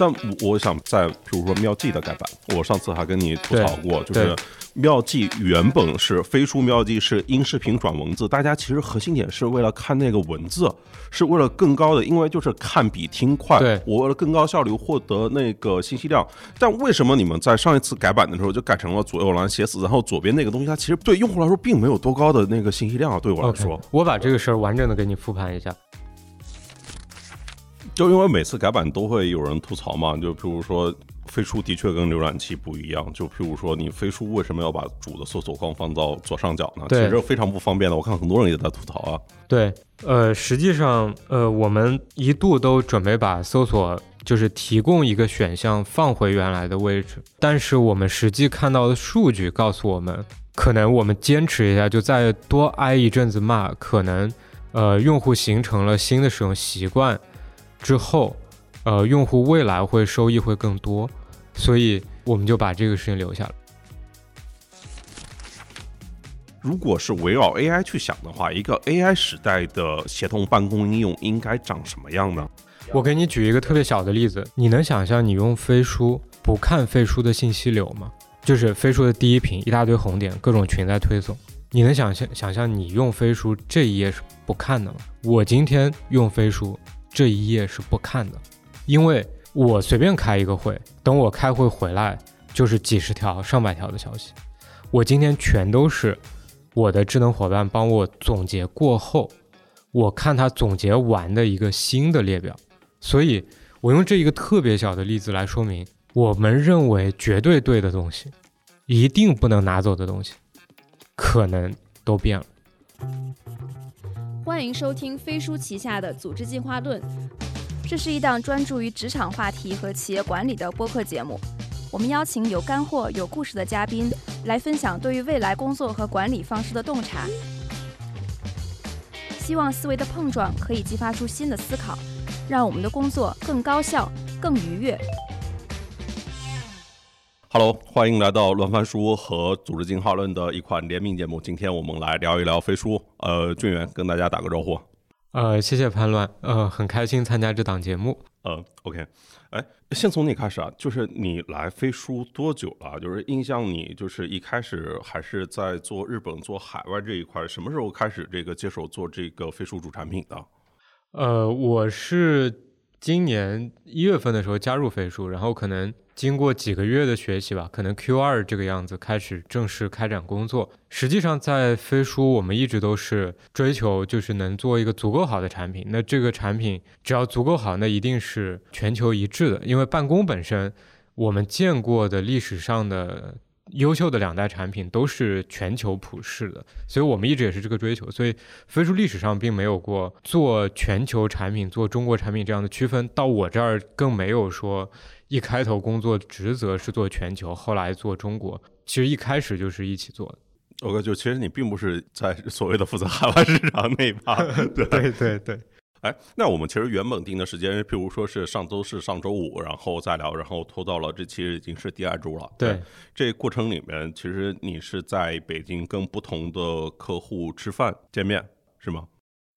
但我想在比如说妙计的改版，我上次还跟你吐槽过，就是妙计原本是飞书妙计是音视频转文字，大家其实核心点是为了看那个文字，是为了更高的，因为就是看比听快，对我为了更高效率获得那个信息量。但为什么你们在上一次改版的时候就改成了左右栏写死，然后左边那个东西它其实对用户来说并没有多高的那个信息量啊？对我来说，我把这个事儿完整的给你复盘一下。就因为每次改版都会有人吐槽嘛，就譬如说飞书的确跟浏览器不一样，就譬如说你飞书为什么要把主的搜索框放到左上角呢？其对实非常不方便的，我看很多人也在吐槽啊。对，呃，实际上，呃，我们一度都准备把搜索就是提供一个选项放回原来的位置，但是我们实际看到的数据告诉我们，可能我们坚持一下，就再多挨一阵子骂，可能，呃，用户形成了新的使用习惯之后，呃，用户未来会收益会更多，所以我们就把这个事情留下了。如果是围绕 AI 去想的话，一个 AI 时代的协同办公应用应该长什么样呢？我给你举一个特别小的例子，你能想象你用飞书不看飞书的信息流吗？就是飞书的第一屏一大堆红点，各种群在推送，你能想象想象你用飞书这一页是不看的吗？我今天用飞书这一页是不看的，因为我随便开一个会，等我开会回来就是几十条、上百条的消息，我今天全都是我的智能伙伴帮我总结过后，我看他总结完的一个新的列表。所以，我用这一个特别小的例子来说明，我们认为绝对对的东西，一定不能拿走的东西，可能都变了。欢迎收听飞书旗下的《组织进化论》，这是一档专注于职场话题和企业管理的播客节目。我们邀请有干货、有故事的嘉宾来分享对于未来工作和管理方式的洞察，希望思维的碰撞可以激发出新的思考，让我们的工作更高效、更愉悦。Hello，欢迎来到乱翻书和组织进化论的一款联名节目。今天我们来聊一聊飞书。呃，俊元跟大家打个招呼。呃，谢谢潘乱，呃，很开心参加这档节目。呃，OK，哎，先从你开始啊，就是你来飞书多久了？就是印象你就是一开始还是在做日本、做海外这一块，什么时候开始这个接手做这个飞书主产品的？呃，我是今年一月份的时候加入飞书，然后可能经过几个月的学习吧，可能 Q 二这个样子开始正式开展工作。实际上，在飞书我们一直都是追求就是能做一个足够好的产品。那这个产品只要足够好，那一定是全球一致的，因为办公本身我们见过的历史上的。优秀的两代产品都是全球普世的，所以我们一直也是这个追求。所以飞书历史上并没有过做全球产品、做中国产品这样的区分。到我这儿更没有说一开头工作职责是做全球，后来做中国。其实一开始就是一起做的。OK，就其实你并不是在所谓的负责海外市场那一趴，对对对对。哎，那我们其实原本定的时间，譬如说是上周是上周五，然后再聊，然后拖到了这其实已经是第二周了。对，这过程里面，其实你是在北京跟不同的客户吃饭见面，是吗？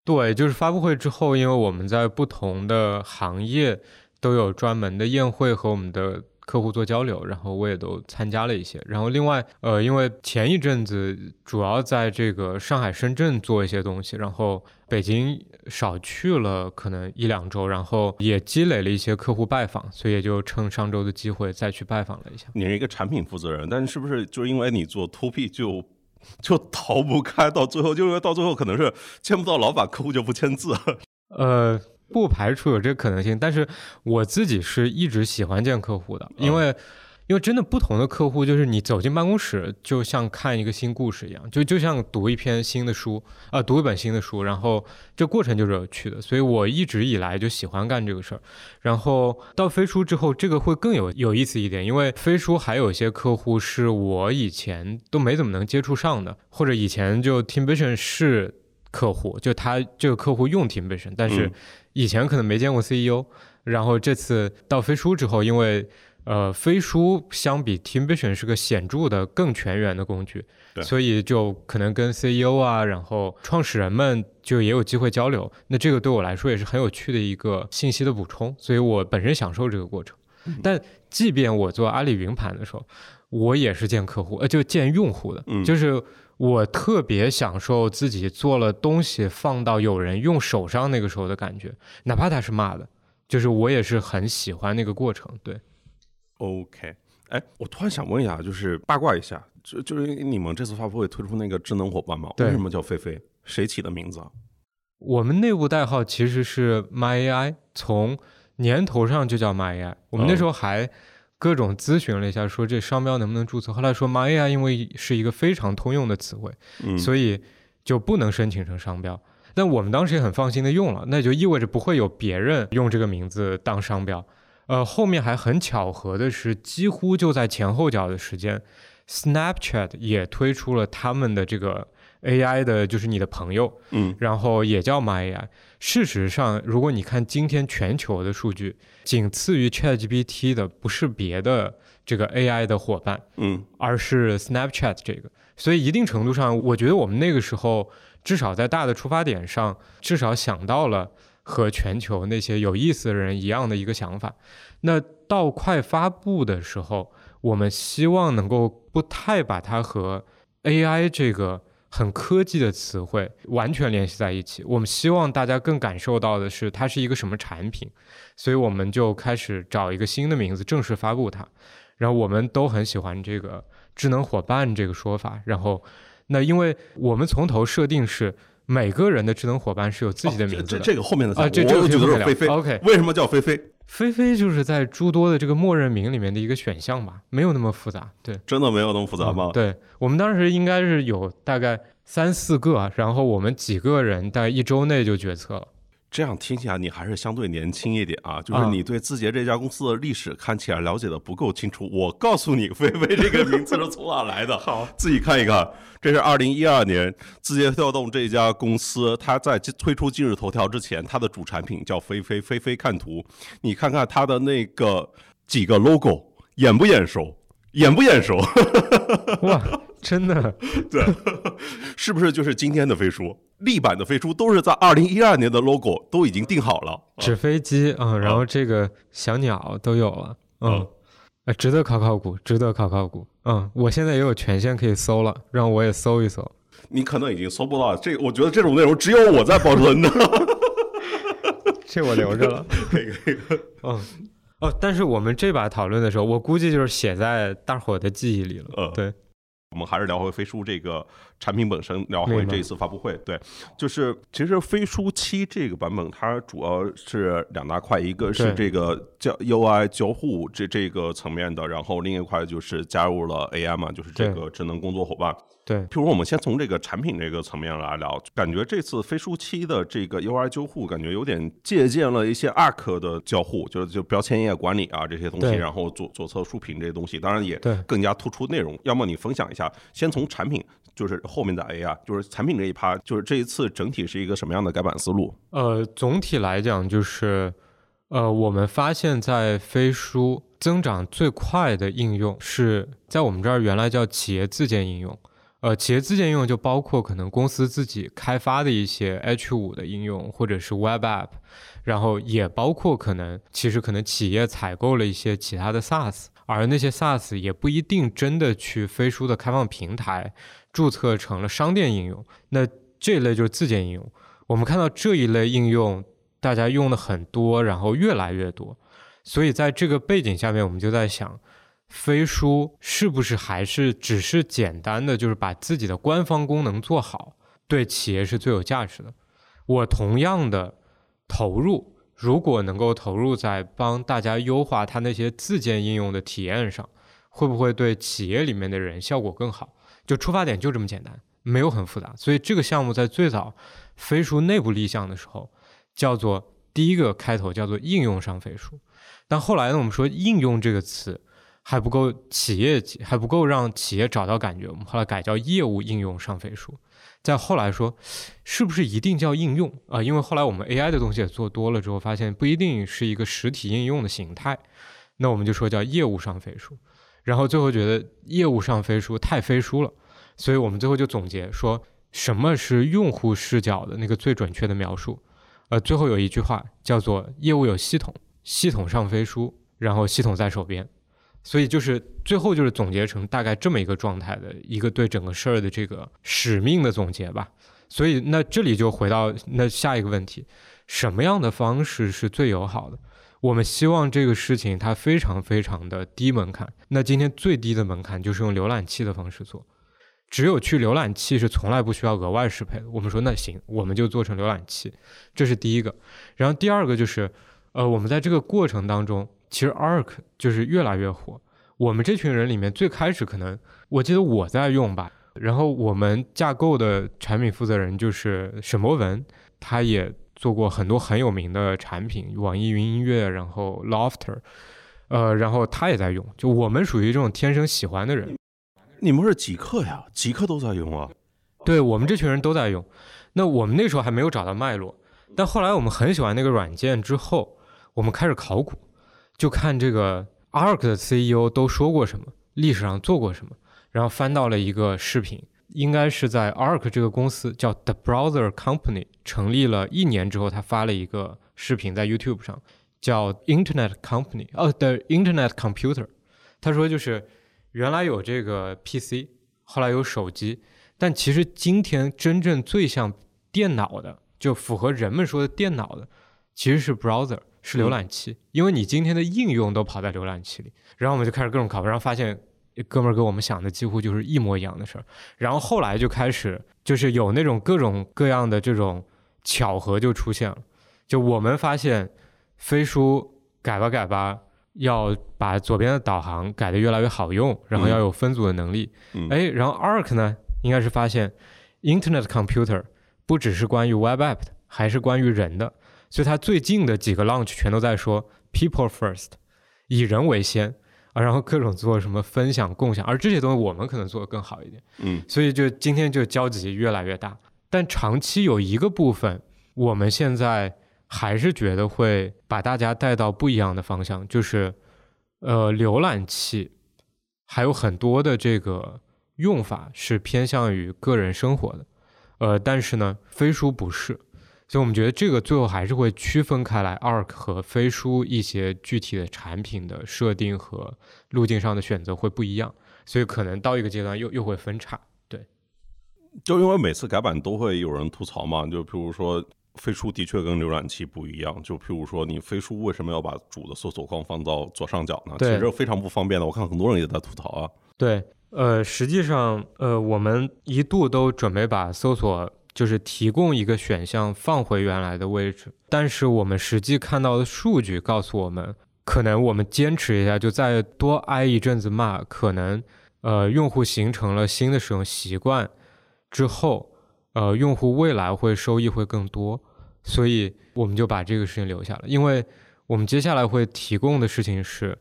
对，就是发布会之后，因为我们在不同的行业都有专门的宴会和我们的客户做交流，然后我也都参加了一些。然后另外，呃，因为前一阵子主要在这个上海、深圳做一些东西，然后北京少去了可能一两周，然后也积累了一些客户拜访，所以也就趁上周的机会再去拜访了一下。你是一个产品负责人，但是是不是就是因为你做 to B 就就逃不开？到最后，就因为到最后可能是见不到老板，客户就不签字。呃，不排除有这个可能性，但是我自己是一直喜欢见客户的，因为、因为真的不同的客户，就是你走进办公室，就像看一个新故事一样，就就像读一篇新的书啊、呃，读一本新的书，然后这过程就是有趣的，所以我一直以来就喜欢干这个事儿。然后到飞书之后，这个会更有有意思一点，因为飞书还有一些客户是我以前都没怎么能接触上的，或者以前就 TeamVision 是。客户就他这个客户用 TeamVision，但是以前可能没见过 CEO，、嗯、然后这次到飞书之后，因为呃飞书相比 TeamVision 是个显著的更全员的工具，所以就可能跟 CEO 啊，然后创始人们就也有机会交流。那这个对我来说也是很有趣的一个信息的补充，所以我本身享受这个过程。但即便我做阿里云盘的时候，我也是见客户，呃，就见用户的，嗯就是我特别享受自己做了东西放到有人用手上那个时候的感觉，哪怕他是骂的，就是我也是很喜欢那个过程。对，OK，哎，我突然想问一下，就是八卦一下，就就是你们这次发布会推出那个智能伙伴嘛？为什么叫菲菲？谁起的名字啊？我们内部代号其实是 My AI，从年头上就叫 My AI。我们那时候还各种咨询了一下，说这商标能不能注册。后来说 My AI 因为是一个非常通用的词汇，嗯，所以就不能申请成商标。但我们当时也很放心的用了，那就意味着不会有别人用这个名字当商标。呃，后面还很巧合的是，几乎就在前后脚的时间，Snapchat 也推出了他们的这个 AI 的，就是你的朋友，嗯然后也叫 My AI。事实上，如果你看今天全球的数据，仅次于 ChatGPT 的不是别的这个 AI 的伙伴，嗯而是 Snapchat 这个。所以一定程度上，我觉得我们那个时候至少在大的出发点上，至少想到了和全球那些有意思的人一样的一个想法。那到快发布的时候，我们希望能够不太把它和 AI 这个很科技的词汇完全联系在一起。我们希望大家更感受到的是它是一个什么产品，所以我们就开始找一个新的名字正式发布它。然后我们都很喜欢这个智能伙伴这个说法。然后，那因为我们从头设定是每个人的智能伙伴是有自己的名字的。哦这这这个后面的啊，这这个我我觉得可以聊是菲菲。OK，为什么叫菲菲？菲菲就是在诸多的这个默认名里面的一个选项吧，没有那么复杂。对，真的没有那么复杂吗？嗯对我们当时应该是有大概三四个，然后我们几个人大概一周内就决策了。这样听起来你还是相对年轻一点啊，就是啊你对字节这家公司的历史看起来了解的不够清楚。我告诉你，菲菲这个名字是从哪来的？好，自己看一看。这是二零一二年字节跳动这家公司，它在推出今日头条之前，它的主产品叫菲菲。菲菲看图，你看看它的那个几个 logo，眼不眼熟？眼不眼熟？哇，真的，对，是不是就是今天的飞书？立版的飞书都是在二零一二年的 logo 都已经定好了。纸飞机，嗯，然后这个小鸟都有了，嗯嗯，呃，值得考考古，值得考考古，嗯，我现在也有权限可以搜了，让我也搜一搜。你可能已经搜不到这，我觉得这种内容只有我在保存的。这我留着了。可以可以，嗯，哦，但是我们这把讨论的时候，我估计就是写在大伙的记忆里了。嗯对，我们还是聊回飞书这个产品本身，聊回这一次发布会。对，就是其实飞书七这个版本，它主要是两大块，一个是这个交 UI 交互这这个层面的，然后另一块就是加入了 AI 嘛，就是这个智能工作伙伴。对，譬如我们先从这个产品这个层面来聊，感觉这次飞书七的这个 UI 交互，感觉有点借鉴了一些 Arc 的交互，就是就标签页管理啊这些东西，然后左左侧竖屏这些东西，当然也对更加突出内容。要么你分享一下，先从产品，就是后面的 AI，就是产品这一趴，就是这一次整体是一个什么样的改版思路？呃，总体来讲就是，呃，我们发现，在飞书增长最快的应用是在我们这儿原来叫企业自建应用。呃，企业自建应用就包括可能公司自己开发的一些 H 五的应用，或者是 Web App，然后也包括可能其实可能企业采购了一些其他的 SaaS，而那些 SaaS 也不一定真的去飞书的开放平台注册成了商店应用。那这一类就是自建应用。我们看到这一类应用大家用的很多，然后越来越多，所以在这个背景下面，我们就在想。飞书是不是还是只是简单的，就是把自己的官方功能做好，对企业是最有价值的？我同样的投入，如果能够投入在帮大家优化它那些自建应用的体验上，会不会对企业里面的人效果更好？就出发点就这么简单，没有很复杂。所以这个项目在最早飞书内部立项的时候，叫做第一个开头叫做应用上飞书，但后来呢，我们说应用这个词。还不够企业还不够让企业找到感觉，我们后来改叫业务应用上飞书。再后来说，是不是一定叫应用啊、因为后来我们 AI 的东西也做多了之后，发现不一定是一个实体应用的形态，那我们就说叫业务上飞书。然后最后觉得业务上飞书太飞书了，所以我们最后就总结说，什么是用户视角的那个最准确的描述？呃，最后有一句话叫做业务有系统，系统上飞书。然后系统在手边，所以就是最后就是总结成大概这么一个状态的一个对整个事儿的这个使命的总结吧。所以那这里就回到那下一个问题，什么样的方式是最友好的？我们希望这个事情它非常非常的低门槛。那今天最低的门槛就是用浏览器的方式做，只有去浏览器是从来不需要额外适配的。我们说那行，我们就做成浏览器，这是第一个。然后第二个就是，呃，我们在这个过程当中，其实 Arc 就是越来越火。我们这群人里面最开始可能，我记得我在用吧。然后我们架构的产品负责人就是沈博文，他也做过很多很有名的产品，网易云音乐，然后 Lofter，呃，然后他也在用。就我们属于这种天生喜欢的人。你们是极客呀，极客都在用啊。对我们这群人都在用。那我们那时候还没有找到脉络，但后来我们很喜欢那个软件之后，我们开始考古，就看这个 Arc 的 CEO 都说过什么，历史上做过什么。然后翻到了一个视频，应该是在 Arc 这个公司叫 The Browser Company 成立了一年之后，他发了一个视频在 YouTube 上，叫 Internet Company 哦，The Internet Computer。他说就是原来有这个 PC，后来有手机，但其实今天真正最像电脑的，就符合人们说的电脑的，其实是 Browser，是浏览器，因为你今天的应用都跑在浏览器里。然后我们就开始各种考，然后发现。哥们儿跟我们想的几乎就是一模一样的事儿，然后后来就开始就是有那种各种各样的这种巧合就出现了，就我们发现飞书改吧改吧，要把左边的导航改得越来越好用，然后要有分组的能力，哎，然后 Arc 呢应该是发现 Internet Computer 不只是关于 Web App 的，还是关于人的，所以它最近的几个 launch 全都在说 People First，以人为先。啊，然后各种做什么分享、共享，而这些东西我们可能做得更好一点。嗯，所以就今天就交集越来越大，但长期有一个部分，我们现在还是觉得会把大家带到不一样的方向，就是呃，浏览器还有很多的这个用法是偏向于个人生活的，呃，但是呢，飞书不是。所以我们觉得这个最后还是会区分开来，Arc 和飞书一些具体的产品的设定和路径上的选择会不一样，所以可能到一个阶段又又会分叉。对，就因为每次改版都会有人吐槽嘛，就譬如说飞书的确跟浏览器不一样，就譬如说你飞书为什么要把主的搜索框放到左上角呢？其实非常不方便的，我看很多人也在吐槽啊。对，呃，实际上，呃，我们一度都准备把搜索。就是提供一个选项放回原来的位置，但是我们实际看到的数据告诉我们，可能我们坚持一下，就再多挨一阵子骂，可能呃用户形成了新的使用习惯之后，呃用户未来会收益会更多，所以我们就把这个事情留下了，因为我们接下来会提供的事情是，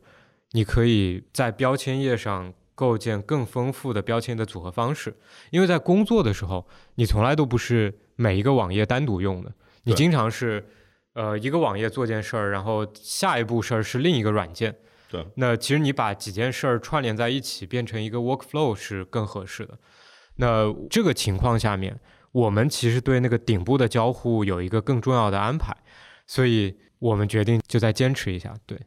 你可以在标签页上。构建更丰富的标签的组合方式，因为在工作的时候，你从来都不是每一个网页单独用的，你经常是，呃，一个网页做件事儿，然后下一步事儿是另一个软件。对，那其实你把几件事儿串联在一起，变成一个 workflow 是更合适的。那这个情况下面，我们其实对那个顶部的交互有一个更重要的安排，所以我们决定就再坚持一下。对，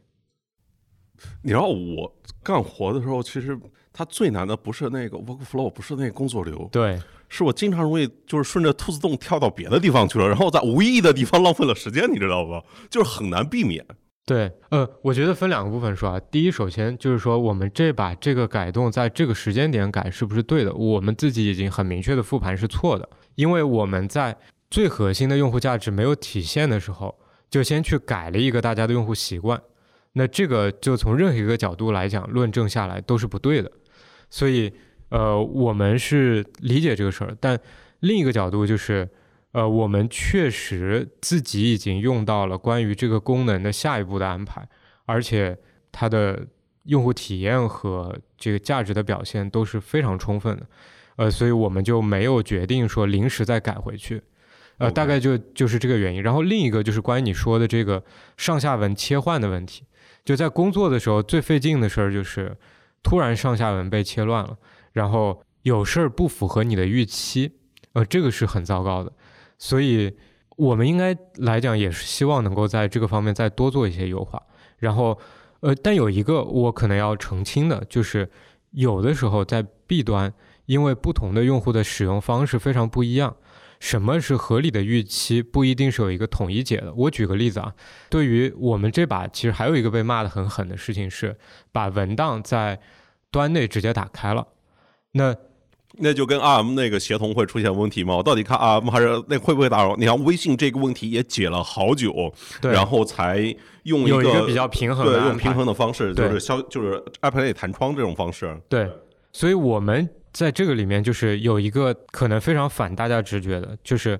你知道我干活的时候，其实。它最难的不是那个 workflow，不是那个工作流，对，是我经常容易就是顺着兔子洞跳到别的地方去了，然后在无意义的地方浪费了时间，你知道吧？就是很难避免。对，呃，我觉得分两个部分说啊。第一，首先就是说，我们这把这个改动在这个时间点改是不是对的？我们自己已经很明确的复盘是错的，因为我们在最核心的用户价值没有体现的时候，就先去改了一个大家的用户习惯，那这个就从任何一个角度来讲，论证下来都是不对的。所以，呃，我们是理解这个事儿，但另一个角度就是，呃，我们确实自己已经用到了关于这个功能的下一步的安排，而且它的用户体验和这个价值的表现都是非常充分的，呃，所以我们就没有决定说临时再改回去，呃，大概就就是这个原因。然后另一个就是关于你说的这个上下文切换的问题，就在工作的时候最费劲的事儿就是。突然上下文被切乱了，然后有事儿不符合你的预期，呃，这个是很糟糕的。所以，我们应该来讲也是希望能够在这个方面再多做一些优化。然后，呃，但有一个我可能要澄清的，就是有的时候在 B 端，因为不同的用户的使用方式非常不一样，什么是合理的预期，不一定是有一个统一解的。我举个例子啊，对于我们这把，其实还有一个被骂的很狠的事情是，把文档在端内直接打开了，那。那就跟 ARM 那个协同会出现问题吗？我到底看 ARM 还是那会不会打扰？你看微信这个问题也解了好久，然后才用一个比较平衡对用平衡的方式，就是消就是 ApplePay 弹窗这种方式。对，所以我们在这个里面就是有一个可能非常反大家直觉的，就是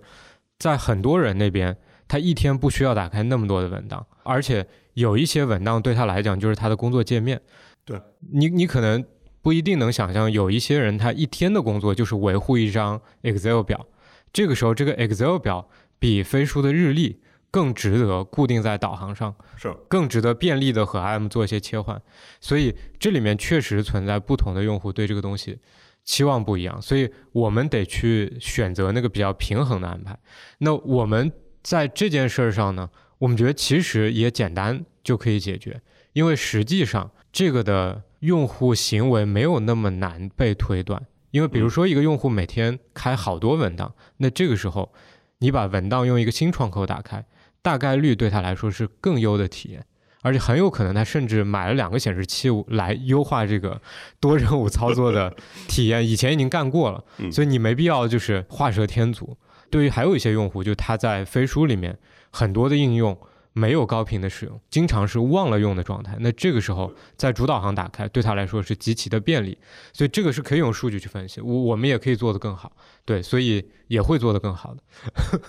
在很多人那边，他一天不需要打开那么多的文档，而且有一些文档对他来讲就是他的工作界面。对你，你可能。不一定能想象，有一些人他一天的工作就是维护一张 Excel 表，这个时候这个 Excel 表比飞书的日历更值得固定在导航上，是更值得便利的和 IM 做一些切换。所以这里面确实存在不同的用户对这个东西期望不一样，所以我们得去选择那个比较平衡的安排。那我们在这件事儿上呢，我们觉得其实也简单就可以解决，因为实际上这个的。用户行为没有那么难被推断，因为比如说一个用户每天开好多文档，那这个时候你把文档用一个新窗口打开，大概率对他来说是更优的体验，而且很有可能他甚至买了两个显示器来优化这个多任务操作的体验，以前已经干过了，所以你没必要就是画蛇添足。对于还有一些用户，就他在飞书里面很多的应用。没有高频的使用，经常是忘了用的状态。那这个时候在主导航打开，对他来说是极其的便利。所以这个是可以用数据去分析，我我们也可以做得更好。对，所以也会做得更好的。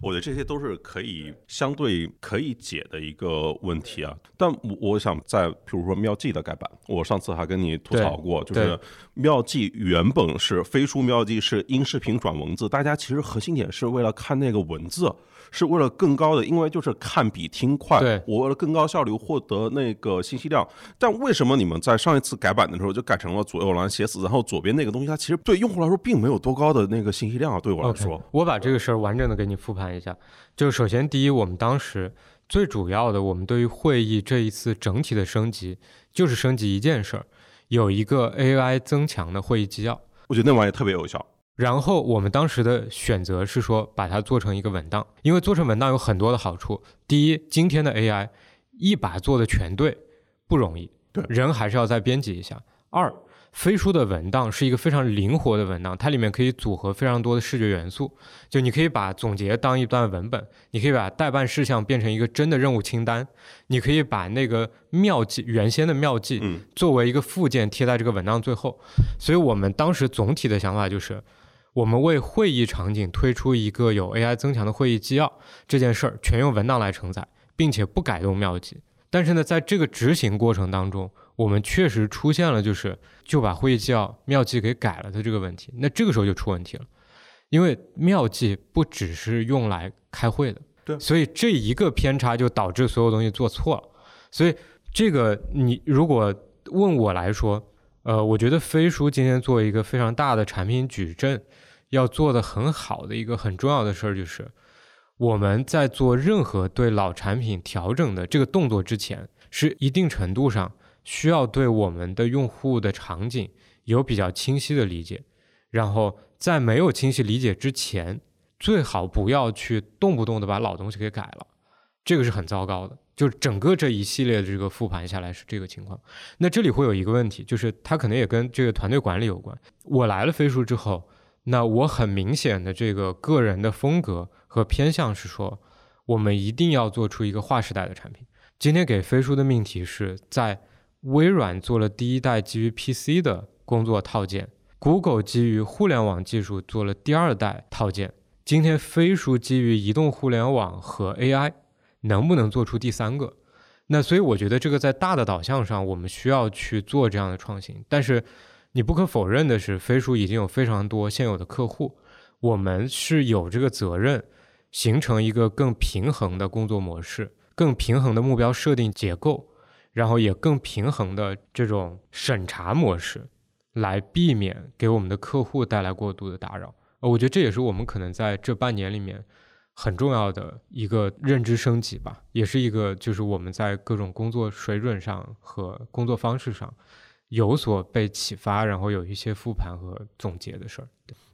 我觉得这些都是可以相对可以解的一个问题啊，但我我想在比如说妙计的改版，我上次还跟你吐槽过，就是妙计原本是飞书妙计是音视频转文字，大家其实核心点是为了看那个文字，是为了更高的，因为就是看比听快，我为了更高效率获得那个信息量。但为什么你们在上一次改版的时候就改成了左右栏写死，然后左边那个东西它其实对用户来说并没有多高的那个信息量啊？对我来说，我把这个事儿完整的给你复盘。一下，就首先第一，我们当时最主要的，我们对于会议这一次整体的升级，就是升级一件事儿，有一个 AI 增强的会议纪要。我觉得那玩意特别有效。然后我们当时的选择是说，把它做成一个文档，因为做成文档有很多的好处。第一，今天的 AI 一把做的全对不容易，对，人还是要再编辑一下。二飞书的文档是一个非常灵活的文档，它里面可以组合非常多的视觉元素。就你可以把总结当一段文本，你可以把代办事项变成一个真的任务清单，你可以把那个妙计原先的妙计作为一个附件贴在这个文档最后。所以我们当时总体的想法就是，我们为会议场景推出一个有 AI 增强的会议纪要这件事儿，全用文档来承载，并且不改动妙计。但是呢，在这个执行过程当中，我们确实出现了就是就把会议纪要妙计给改了的这个问题。那这个时候就出问题了，因为妙计不只是用来开会的，对，所以这一个偏差就导致所有东西做错了。所以这个你如果问我来说，呃，我觉得飞书今天做一个非常大的产品矩阵，要做的很好的一个很重要的事儿就是。我们在做任何对老产品调整的这个动作之前，是一定程度上需要对我们的用户的场景有比较清晰的理解。然后在没有清晰理解之前，最好不要去动不动的把老东西给改了，这个是很糟糕的。就是整个这一系列的这个复盘下来是这个情况。那这里会有一个问题，就是它可能也跟这个团队管理有关。我来了飞书之后。那我很明显的这个个人的风格和偏向是说，我们一定要做出一个划时代的产品。今天给飞书的命题是在微软做了第一代基于 PC 的工作套件，Google 基于互联网技术做了第二代套件，今天飞书基于移动互联网和 AI，能不能做出第三个？那所以我觉得这个在大的导向上，我们需要去做这样的创新，但是。你不可否认的是，飞书已经有非常多现有的客户，我们是有这个责任，形成一个更平衡的工作模式，更平衡的目标设定结构，然后也更平衡的这种审查模式，来避免给我们的客户带来过度的打扰。呃，我觉得这也是我们可能在这半年里面很重要的一个认知升级吧，也是一个就是我们在各种工作水准上和工作方式上有所被启发，然后有一些复盘和总结的事儿。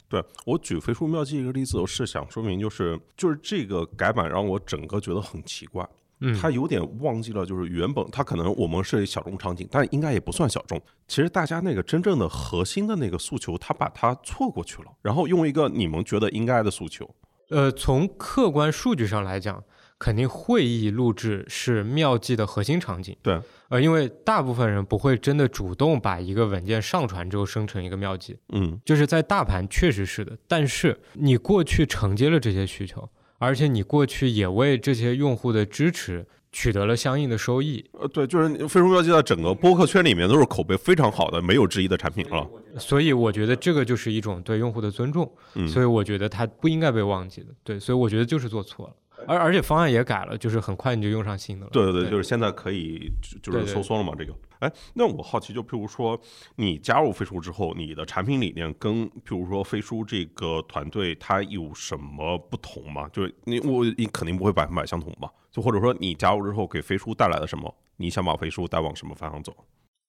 对我举《飞书妙计》一个例子，我是想说明，就是就是这个改版让我整个觉得很奇怪，嗯，他有点忘记了，就是原本他可能我们是小众场景，但应该也不算小众。其实大家那个真正的核心的那个诉求，他把它错过去了，然后用一个你们觉得应该的诉求。呃，从客观数据上来讲，肯定会议录制是妙计的核心场景。对，呃，因为大部分人不会真的主动把一个文件上传之后生成一个妙计，嗯，就是在大盘确实是的。但是你过去承接了这些需求，而且你过去也为这些用户的支持取得了相应的收益。呃，对，就是飞书妙计在整个播客圈里面都是口碑非常好的，没有之一的产品了。所以我觉得这个就是一种对用户的尊重，嗯所以我觉得它不应该被忘记的。对，所以我觉得就是做错了，而而且方案也改了，就是很快你就用上新的了。对对对，就是现在可以就就是收缩了嘛，这个。哎，那我好奇，就譬如说你加入飞书之后，你的产品理念跟譬如说飞书这个团队它有什么不同吗？就是你我你肯定不会百分百相同吧？就或者说你加入之后给飞书带来了什么？你想把飞书带往什么方向走？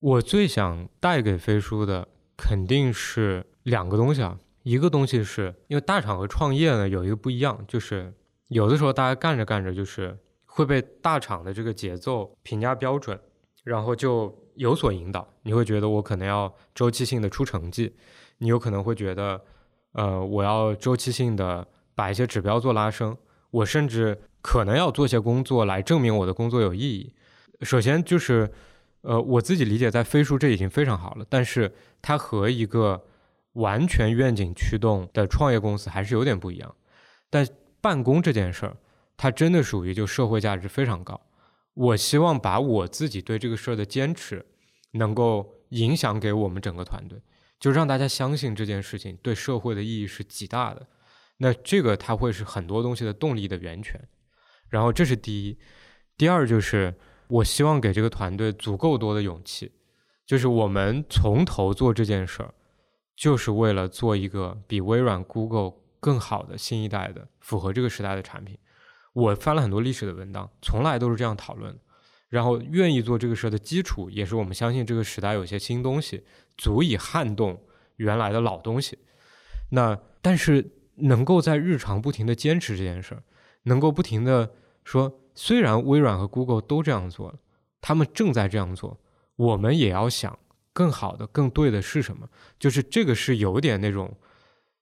我最想带给飞书的肯定是两个东西啊，一个东西是因为大厂和创业呢有一个不一样，就是有的时候大家干着干着就是会被大厂的这个节奏评价标准，然后就有所引导，你会觉得我可能要周期性的出成绩，你有可能会觉得，呃，我要周期性的把一些指标做拉升，我甚至可能要做些工作来证明我的工作有意义。首先就是。呃，我自己理解，在飞书这已经非常好了，但是它和一个完全愿景驱动的创业公司还是有点不一样。但办公这件事儿，它真的属于就社会价值非常高。我希望把我自己对这个事儿的坚持，能够影响给我们整个团队，就让大家相信这件事情对社会的意义是极大的。那这个它会是很多东西的动力的源泉。然后这是第一，第二就是。我希望给这个团队足够多的勇气，就是我们从头做这件事儿，就是为了做一个比微软、Google 更好的新一代的符合这个时代的产品。我翻了很多历史的文档，从来都是这样讨论。然后愿意做这个事儿的基础，也是我们相信这个时代有些新东西足以撼动原来的老东西。那但是能够在日常不停的坚持这件事儿，能够不停的说。虽然微软和 Google 都这样做了，他们正在这样做，我们也要想更好的、更对的是什么？就是这个是有点那种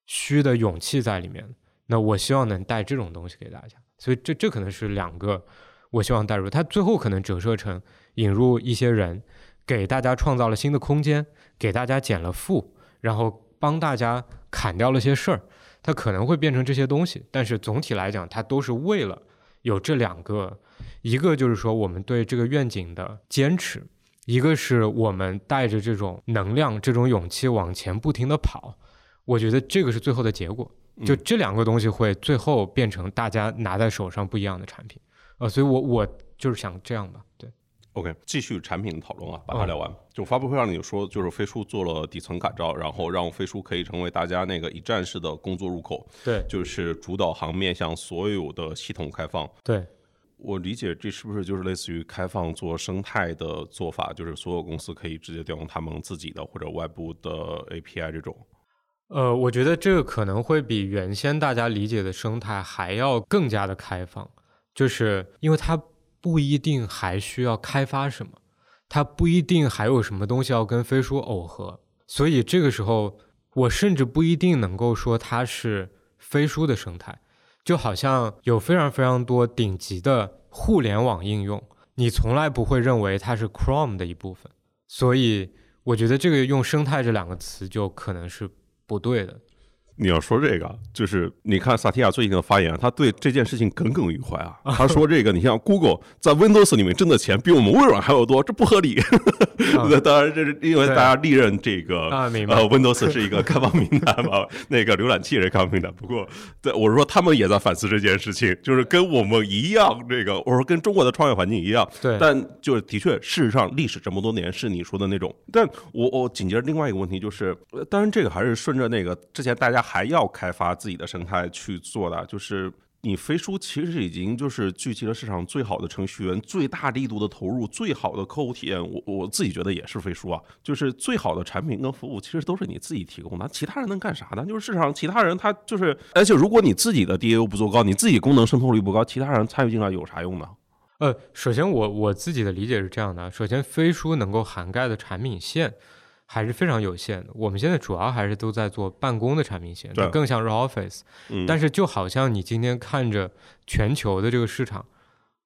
虚的勇气在里面。那我希望能带这种东西给大家，所以这这可能是两个我希望带入。它最后可能折射成引入一些人，给大家创造了新的空间，给大家减了负，然后帮大家砍掉了些事儿。它可能会变成这些东西，但是总体来讲，它都是为了。有这两个，一个就是说我们对这个愿景的坚持，一个是我们带着这种能量、这种勇气往前不停的跑。我觉得这个是最后的结果，就这两个东西会最后变成大家拿在手上不一样的产品。呃，所以我我就是想这样吧，对。OK，继续产品的讨论啊，把它聊完。就发布会上你说，就是飞书做了底层改造，然后让飞书可以成为大家那个一站式的工作入口。对，就是主导航面向所有的系统开放。对，我理解这是不是就是类似于开放做生态的做法？就是所有公司可以直接调用他们自己的或者外部的 API 这种。呃，我觉得这个可能会比原先大家理解的生态还要更加的开放，就是因为它。不一定还需要开发什么，它不一定还有什么东西要跟飞书耦合，所以这个时候我甚至不一定能够说它是飞书的生态，就好像有非常非常多顶级的互联网应用，你从来不会认为它是 Chrome 的一部分，所以我觉得这个用生态这两个词就可能是不对的。你要说这个，就是你看萨提亚最近的发言，他对这件事情耿耿于怀啊。他说这个，你像 Google 在 Windows 里面挣的钱比我们微软还要多，这不合理。当然，这是因为大家历任这个呃 Windows 是一个开放平台嘛，那个浏览器也是开放平台。不过，对我是说，他们也在反思这件事情，就是跟我们一样，这个我说跟中国的创业环境一样。对，但就是的确，事实上历史这么多年是你说的那种。但我我紧接着另外一个问题就是，当然这个还是顺着那个之前大家。还要开发自己的生态去做的，就是你飞书其实已经就是聚集了市场最好的程序员，最大力度的投入，最好的客户体验。我我自己觉得也是飞书啊，就是最好的产品跟服务，其实都是你自己提供的。其他人能干啥呢？就是市场其他人他就是，而且如果你自己的 DAU 不做高，你自己功能渗透率不高，其他人参与进来有啥用呢？呃，首先我我自己的理解是这样的：首先，飞书能够涵盖的产品线。还是非常有限的。我们现在主要还是都在做办公的产品线，更像是 Office。但是就好像你今天看着全球的这个市场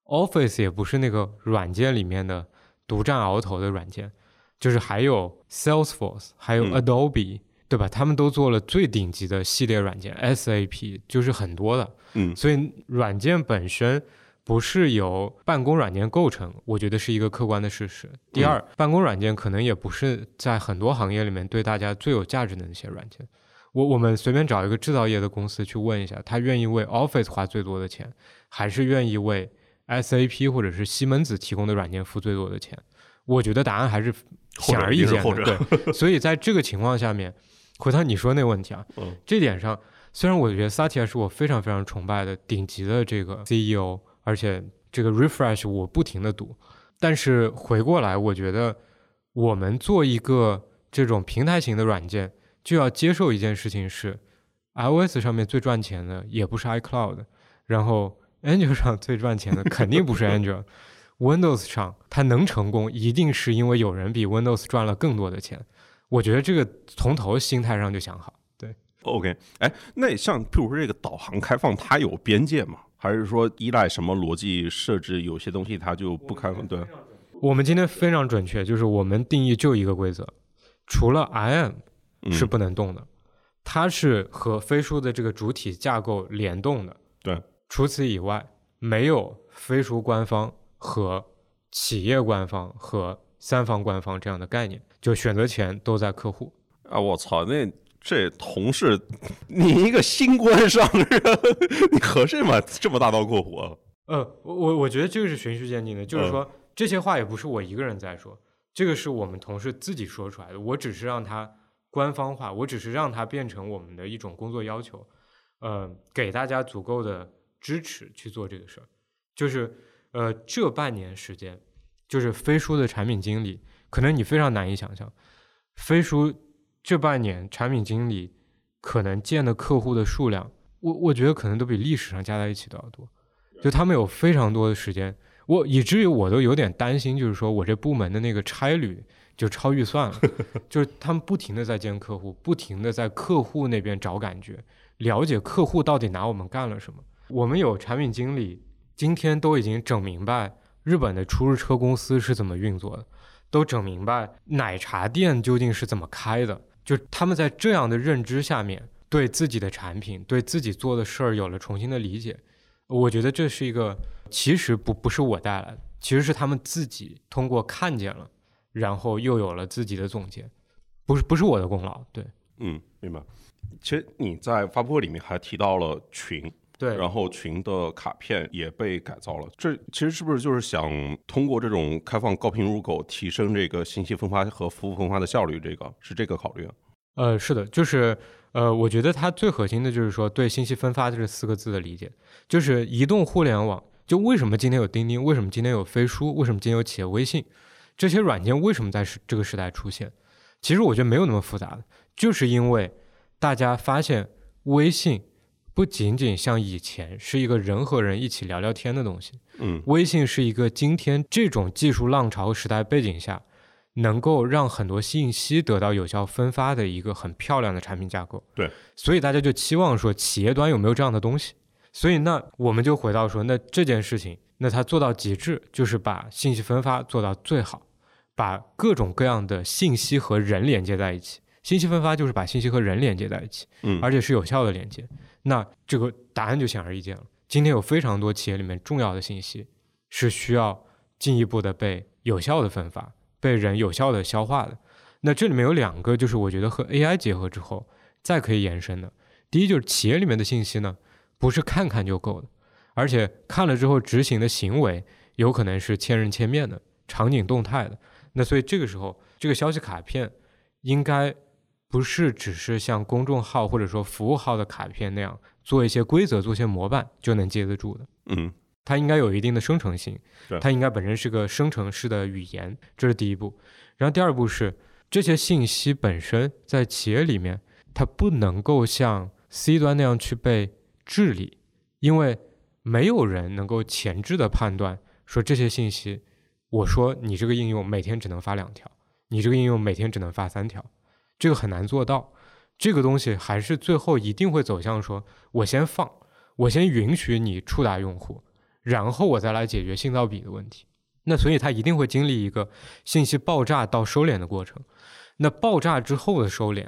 ，Office 也不是那个软件里面的独占鳌头的软件，就是还有 Salesforce，还有 Adobe，对吧？他们都做了最顶级的系列软件，SAP 就是很多的。嗯，所以软件本身。不是由办公软件构成，我觉得是一个客观的事实。第二，办公软件可能也不是在很多行业里面对大家最有价值的那些软件。我我们随便找一个制造业的公司去问一下，他愿意为 Office 花最多的钱，还是愿意为 SAP 或者是西门子提供的软件付最多的钱？我觉得答案还是显而易见的。对，所以在这个情况下面，回到你说那个问题啊，这点上，虽然我觉得 Satya 是我非常非常崇拜的顶级的这个 CEO。而且这个 refresh 我不停的读，但是回过来，我觉得我们做一个这种平台型的软件，就要接受一件事情是，iOS 上面最赚钱的也不是 iCloud，然后 Android 上最赚钱的肯定不是 Android，Windows 上它能成功，一定是因为有人比 Windows 赚了更多的钱。我觉得这个从头心态上就想好。对，OK，哎，那像譬如说这个导航开放，它有边界吗？还是说依赖什么逻辑设置？有些东西它就不开放。对，我们今天非常准确，就是我们定义就一个规则，除了 IM 是不能动的，它是和飞书的这个主体架构联动的。对，除此以外，没有飞书官方和企业官方和三方官方这样的概念，就选择权都在客户。啊，我操，那。这同事，你一个新官上任，你合适吗？这么大刀阔斧？呃，我我我觉得这个是循序渐进的，就是说这些话也不是我一个人在说，这个是我们同事自己说出来的，我只是让他官方化，我只是让他变成我们的一种工作要求，呃，给大家足够的支持去做这个事儿。就是呃，这半年时间，就是飞书的产品经理，可能你非常难以想象，飞书。这半年，产品经理可能见的客户的数量，我我觉得可能都比历史上加在一起都要多。就他们有非常多的时间，我以至于我都有点担心，就是说我这部门的那个差旅就超预算了。就是他们不停的在见客户，不停的在客户那边找感觉，了解客户到底拿我们干了什么。我们有产品经理今天都已经整明白日本的出租车公司是怎么运作的，都整明白奶茶店究竟是怎么开的。就他们在这样的认知下面，对自己的产品、对自己做的事儿有了重新的理解。我觉得这是一个，其实不不是我带来的，其实是他们自己通过看见了，然后又有了自己的总结，不是不是我的功劳。对，嗯，明白。其实你在发布会里面还提到了群。对，然后群的卡片也被改造了，这其实是不是就是想通过这种开放高频入口，提升这个信息分发和服务分发的效率？这个是这个考虑啊？呃，是的，就是呃，我觉得它最核心的就是说对信息分发这四个字的理解，就是移动互联网，就为什么今天有钉钉，为什么今天有飞书，为什么今天有企业微信，这些软件为什么在这个时代出现？其实我觉得没有那么复杂的，就是因为大家发现微信。不仅仅像以前是一个人和人一起聊聊天的东西，嗯，微信是一个今天这种技术浪潮时代背景下，能够让很多信息得到有效分发的一个很漂亮的产品架构。对，所以大家就期望说企业端有没有这样的东西？所以那我们就回到说，那这件事情，那它做到极致就是把信息分发做到最好，把各种各样的信息和人连接在一起。信息分发就是把信息和人连接在一起，嗯，而且是有效的连接。那这个答案就显而易见了。今天有非常多企业里面重要的信息是需要进一步的被有效的分发，被人有效的消化的。那这里面有两个，就是我觉得和 AI 结合之后再可以延伸的。第一就是企业里面的信息呢，不是看看就够的，而且看了之后执行的行为有可能是千人千面的，场景动态的。那所以这个时候，这个消息卡片应该。不是只是像公众号或者说服务号的卡片那样做一些规则、做一些模板就能接得住的。嗯它应该有一定的生成性对，它应该本身是个生成式的语言，这是第一步。然后第二步是这些信息本身在企业里面，它不能够像 C 端那样去被治理，因为没有人能够前置的判断说这些信息，我说你这个应用每天只能发两条，你这个应用每天只能发三条，这个很难做到。这个东西还是最后一定会走向说，我先放，我先允许你触达用户。然后我再来解决信噪比的问题。那所以它一定会经历一个信息爆炸到收敛的过程。那爆炸之后的收敛，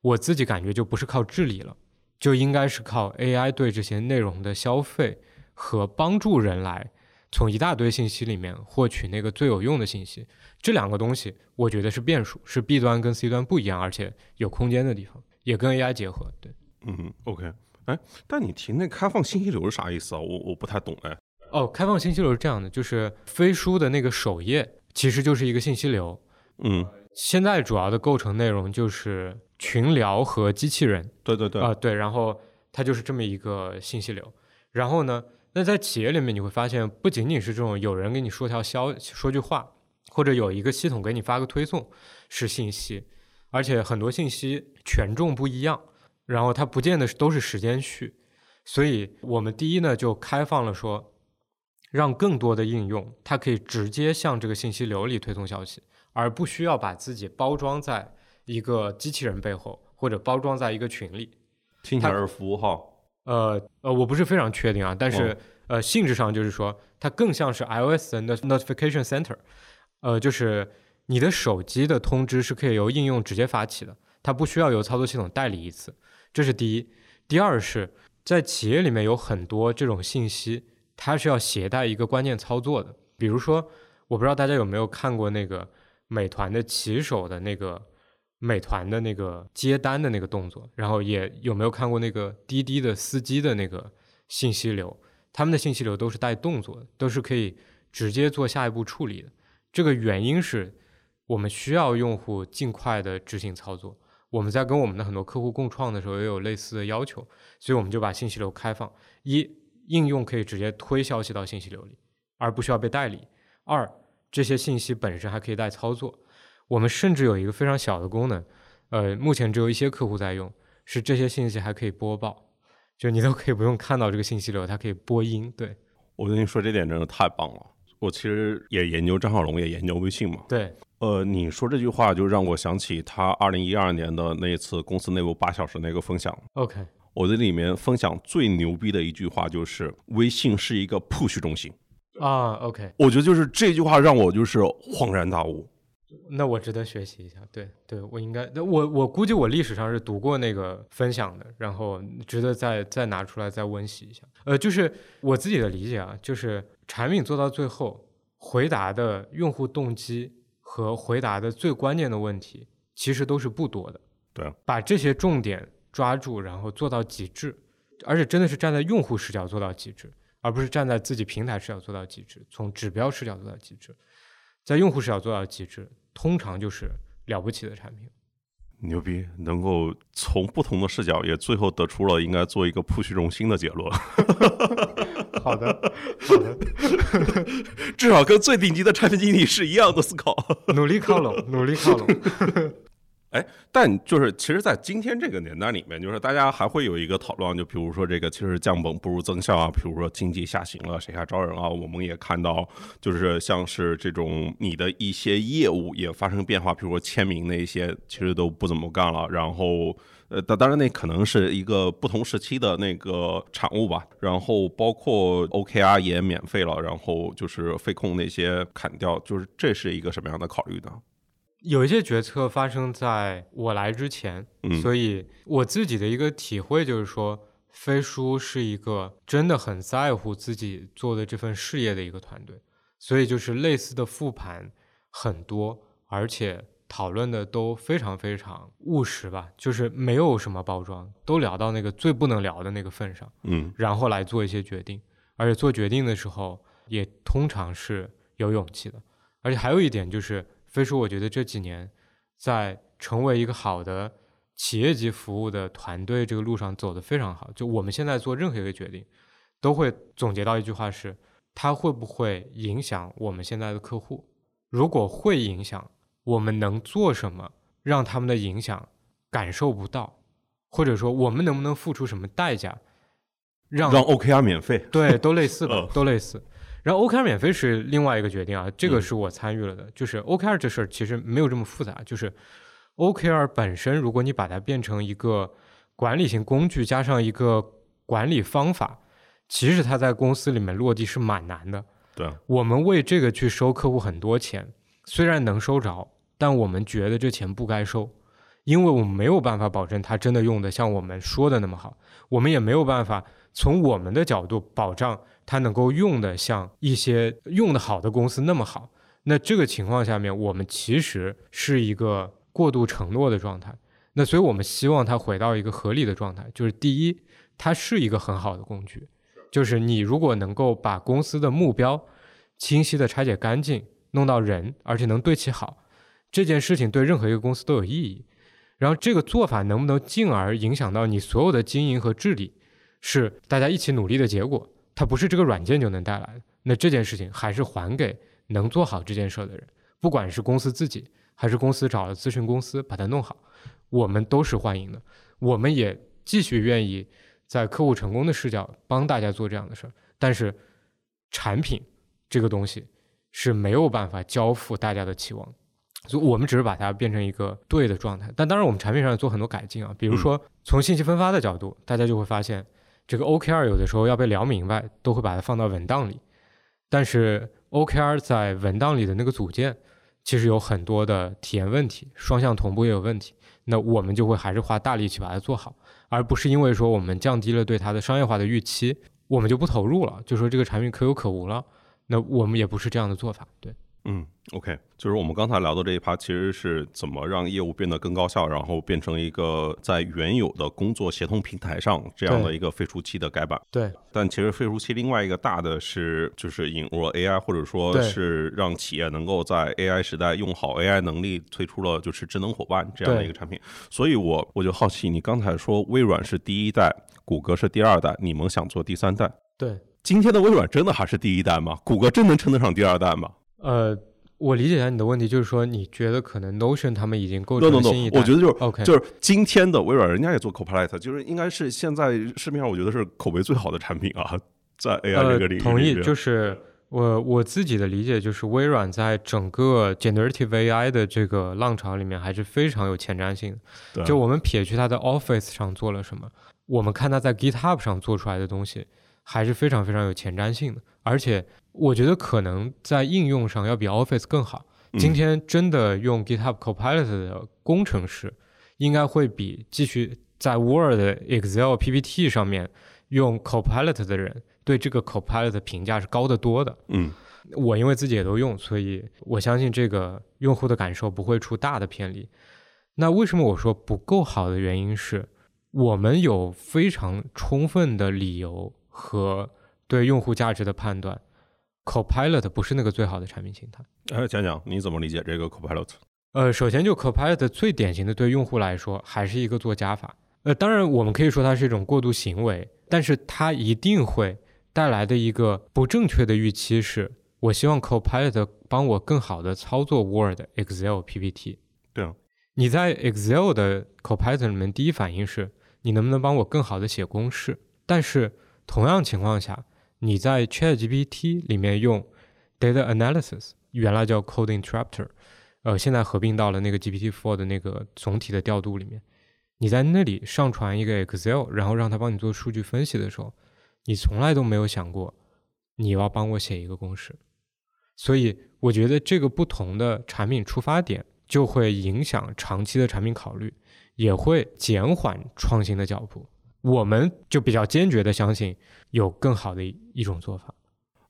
我自己感觉就不是靠治理了，就应该是靠 AI 对这些内容的消费和帮助人来从一大堆信息里面获取那个最有用的信息。这两个东西，我觉得是变数，是 B 端跟 C 端不一样，而且有空间的地方，也跟 AI 结合。对，嗯，OK。哎，但你提那开放信息流是啥意思啊？我我不太懂哎。哦，开放信息流是这样的，就是飞书的那个首页其实就是一个信息流。嗯，现在主要的构成内容就是群聊和机器人对对对，啊、对，然后它就是这么一个信息流。然后呢，那在企业里面你会发现，不仅仅是这种有人给你说条消说句话，或者有一个系统给你发个推送是信息，而且很多信息权重不一样，然后它不见得是都是时间序。所以我们第一呢就开放了说。让更多的应用，它可以直接向这个信息流里推送消息，而不需要把自己包装在一个机器人背后，或者包装在一个群里。听起来是服务号。呃呃，我不是非常确定啊，但是、哦呃，性质上就是说，它更像是 iOS 的 not- notification center，呃，就是你的手机的通知是可以由应用直接发起的，它不需要由操作系统代理一次，这是第一。第二是在企业里面有很多这种信息，它是要携带一个关键操作的，比如说，我不知道大家有没有看过那个美团的骑手的那个美团的那个接单的那个动作，然后也有没有看过那个滴滴的司机的那个信息流？他们的信息流都是带动作的，都是可以直接做下一步处理的。这个原因是我们需要用户尽快的执行操作。我们在跟我们的很多客户共创的时候也有类似的要求，所以我们就把信息流开放：一，应用可以直接推消息到信息流里，而不需要被代理；二，这些信息本身还可以带操作。我们甚至有一个非常小的功能，呃，目前只有一些客户在用，是这些信息还可以播报，就你都可以不用看到这个信息流，它可以播音。对我跟你说这点真的太棒了。我其实也研究张小龙，也研究微信嘛。对，呃，你说这句话就让我想起他二零一二年的那一次公司内部八小时那个分享。OK，我这里面分享最牛逼的一句话就是微信是一个 push 中心。啊，OK，我觉得就是这句话让我就是恍然大悟。那我值得学习一下。对，对我应该，那我我估计我历史上是读过那个分享的，然后值得再再拿出来再温习一下。呃，就是我自己的理解啊，就是产品做到最后，回答的用户动机和回答的最关键的问题，其实都是不多的。对，把这些重点抓住，然后做到极致，而且真的是站在用户视角做到极致，而不是站在自己平台视角做到极致，从指标视角做到极致，在用户视角做到极致，通常就是了不起的产品。牛逼，能够从不同的视角，也最后得出了应该做一个 push 中心的结论，好的，好的，至少跟最顶级的产品经理是一样的思考。努力靠拢，努力靠拢。哎，但就是其实，在今天这个年代里面，就是大家还会有一个讨论，就比如说这个其实降本不如增效啊，比如说经济下行了，谁还招人啊？我们也看到，就是像是这种你的一些业务也发生变化，比如说签名那些，其实都不怎么干了，然后。呃，当当然，那可能是一个不同时期的那个产物吧。然后包括 OKR 也免费了，然后就是费控那些砍掉，就是这是一个什么样的考虑呢？有一些决策发生在我来之前，嗯所以我自己的一个体会就是说，飞书是一个真的很在乎自己做的这份事业的一个团队，所以就是类似的复盘很多，而且讨论的都非常非常务实吧，就是没有什么包装，都聊到那个最不能聊的那个份上，嗯然后来做一些决定，而且做决定的时候也通常是有勇气的。而且还有一点就是，飞书我觉得这几年在成为一个好的企业级服务的团队这个路上走得非常好。就我们现在做任何一个决定，都会总结到一句话是：它会不会影响我们现在的客户？如果会影响，我们能做什么让他们的影响感受不到？或者说，我们能不能付出什么代价，让让 OKR 免费？对，都类似吧嗯，都类似。然后 OKR 免费是另外一个决定啊，这个是我参与了的。就是 OKR 这事儿其实没有这么复杂，就是 OKR 本身，如果你把它变成一个管理型工具，加上一个管理方法，其实它在公司里面落地是蛮难的。对，我们为这个去收客户很多钱，虽然能收着，但我们觉得这钱不该收，因为我们没有办法保证他真的用的像我们说的那么好，我们也没有办法从我们的角度保障它能够用的像一些用的好的公司那么好。那这个情况下面，我们其实是一个过度承诺的状态。那所以我们希望它回到一个合理的状态，就是第一，它是一个很好的工具，就是你如果能够把公司的目标清晰的拆解干净，弄到人，而且能对齐好，这件事情对任何一个公司都有意义。然后这个做法能不能进而影响到你所有的经营和治理，是大家一起努力的结果，它不是这个软件就能带来的。那这件事情还是还给能做好这件事的人，不管是公司自己，还是公司找了咨询公司把它弄好，我们都是欢迎的。我们也继续愿意在客户成功的视角帮大家做这样的事儿，但是产品这个东西是没有办法交付大家的期望，所以我们只是把它变成一个对的状态。但当然，我们产品上做很多改进啊，比如说从信息分发的角度，大家就会发现这个 OKR 有的时候要被聊明白，都会把它放到文档里，但是 OKR 在文档里的那个组件其实有很多的体验问题，双向同步也有问题。那我们就会还是花大力气把它做好，而不是因为说我们降低了对它的商业化的预期，我们就不投入了，就说这个产品可有可无了。那我们也不是这样的做法，对。嗯，OK，就是我们刚才聊的这一趴，其实是怎么让业务变得更高效，然后变成一个在原有的工作协同平台上这样的一个废除期的改版。对，但其实废除期另外一个大的是，就是引入了 AI，或者说是让企业能够在 AI 时代用好 AI 能力，推出了就是智能伙伴这样的一个产品。所以我我就好奇，你刚才说微软是第一代，谷歌是第二代，你们想做第三代？对，今天的微软真的还是第一代吗？谷歌真能称得上第二代吗呃，我理解一下你的问题，就是说你觉得可能 Notion 他们已经构？No 成 No 了新一代我觉得就是 OK，就是今天的微软，人家也做 Copilot，就是应该是现在市面上我觉得是口碑最好的产品啊，在 AI 这个领域同意，就是我我自己的理解就是，微软在整个 generative AI 的这个浪潮里面还是非常有前瞻性的。对就我们撇去它的 Office 上做了什么，我们看它在 GitHub 上做出来的东西，还是非常非常有前瞻性的。而且我觉得可能在应用上要比 Office 更好。嗯今天真的用 GitHub Copilot 的工程师，应该会比继续在 Word、Excel、PPT 上面用 Copilot 的人，对这个 Copilot 的评价是高得多的。嗯我因为自己也都用，所以我相信这个用户的感受不会出大的偏离。那为什么我说不够好的原因是，我们有非常充分的理由和对用户价值的判断，Copilot 不是那个最好的产品形态。哎，讲讲你怎么理解这个 Copilot？呃，首先就 Copilot 最典型的对用户来说，还是一个做加法。呃，当然我们可以说它是一种过度行为，但是它一定会带来的一个不正确的预期是，我希望 Copilot 帮我更好的操作 Word、Excel、PPT。对啊，你在 Excel 的 Copilot 里面，第一反应是你能不能帮我更好的写公式？但是同样情况下，你在 ChatGPT 里面用 Data Analysis，原来叫 Code Interpreter，呃，现在合并到了那个 GPT-4 的那个总体的调度里面。你在那里上传一个 Excel，然后让它帮你做数据分析的时候，你从来都没有想过你要帮我写一个公式。所以我觉得这个不同的产品出发点就会影响长期的产品考虑，也会减缓创新的脚步。我们就比较坚决的相信有更好的一一种做法。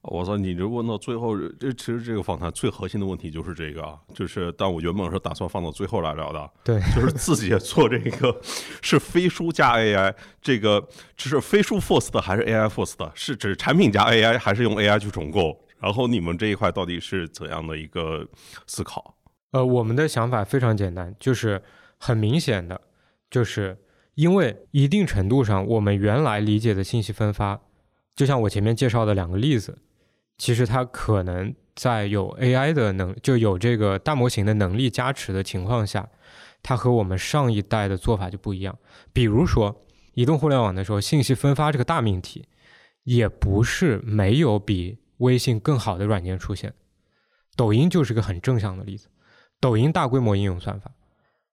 我操，你这问到最后，这其实这个访谈最核心的问题就是这个啊，就是但我原本是打算放到最后来聊的，对，就是自己也做这个是飞书加 AI，这个这是飞书 force 的还是 AI force 的？是指产品加 AI 还是用 AI 去重构？然后你们这一块到底是怎样的一个思考？呃，我们的想法非常简单，就是很明显的，就是因为一定程度上，我们原来理解的信息分发，就像我前面介绍的两个例子，其实它可能在有 AI 的能，就有这个大模型的能力加持的情况下，它和我们上一代的做法就不一样。比如说，移动互联网的时候，信息分发这个大命题，也不是没有比微信更好的软件出现。抖音就是个很正向的例子。抖音大规模应用算法，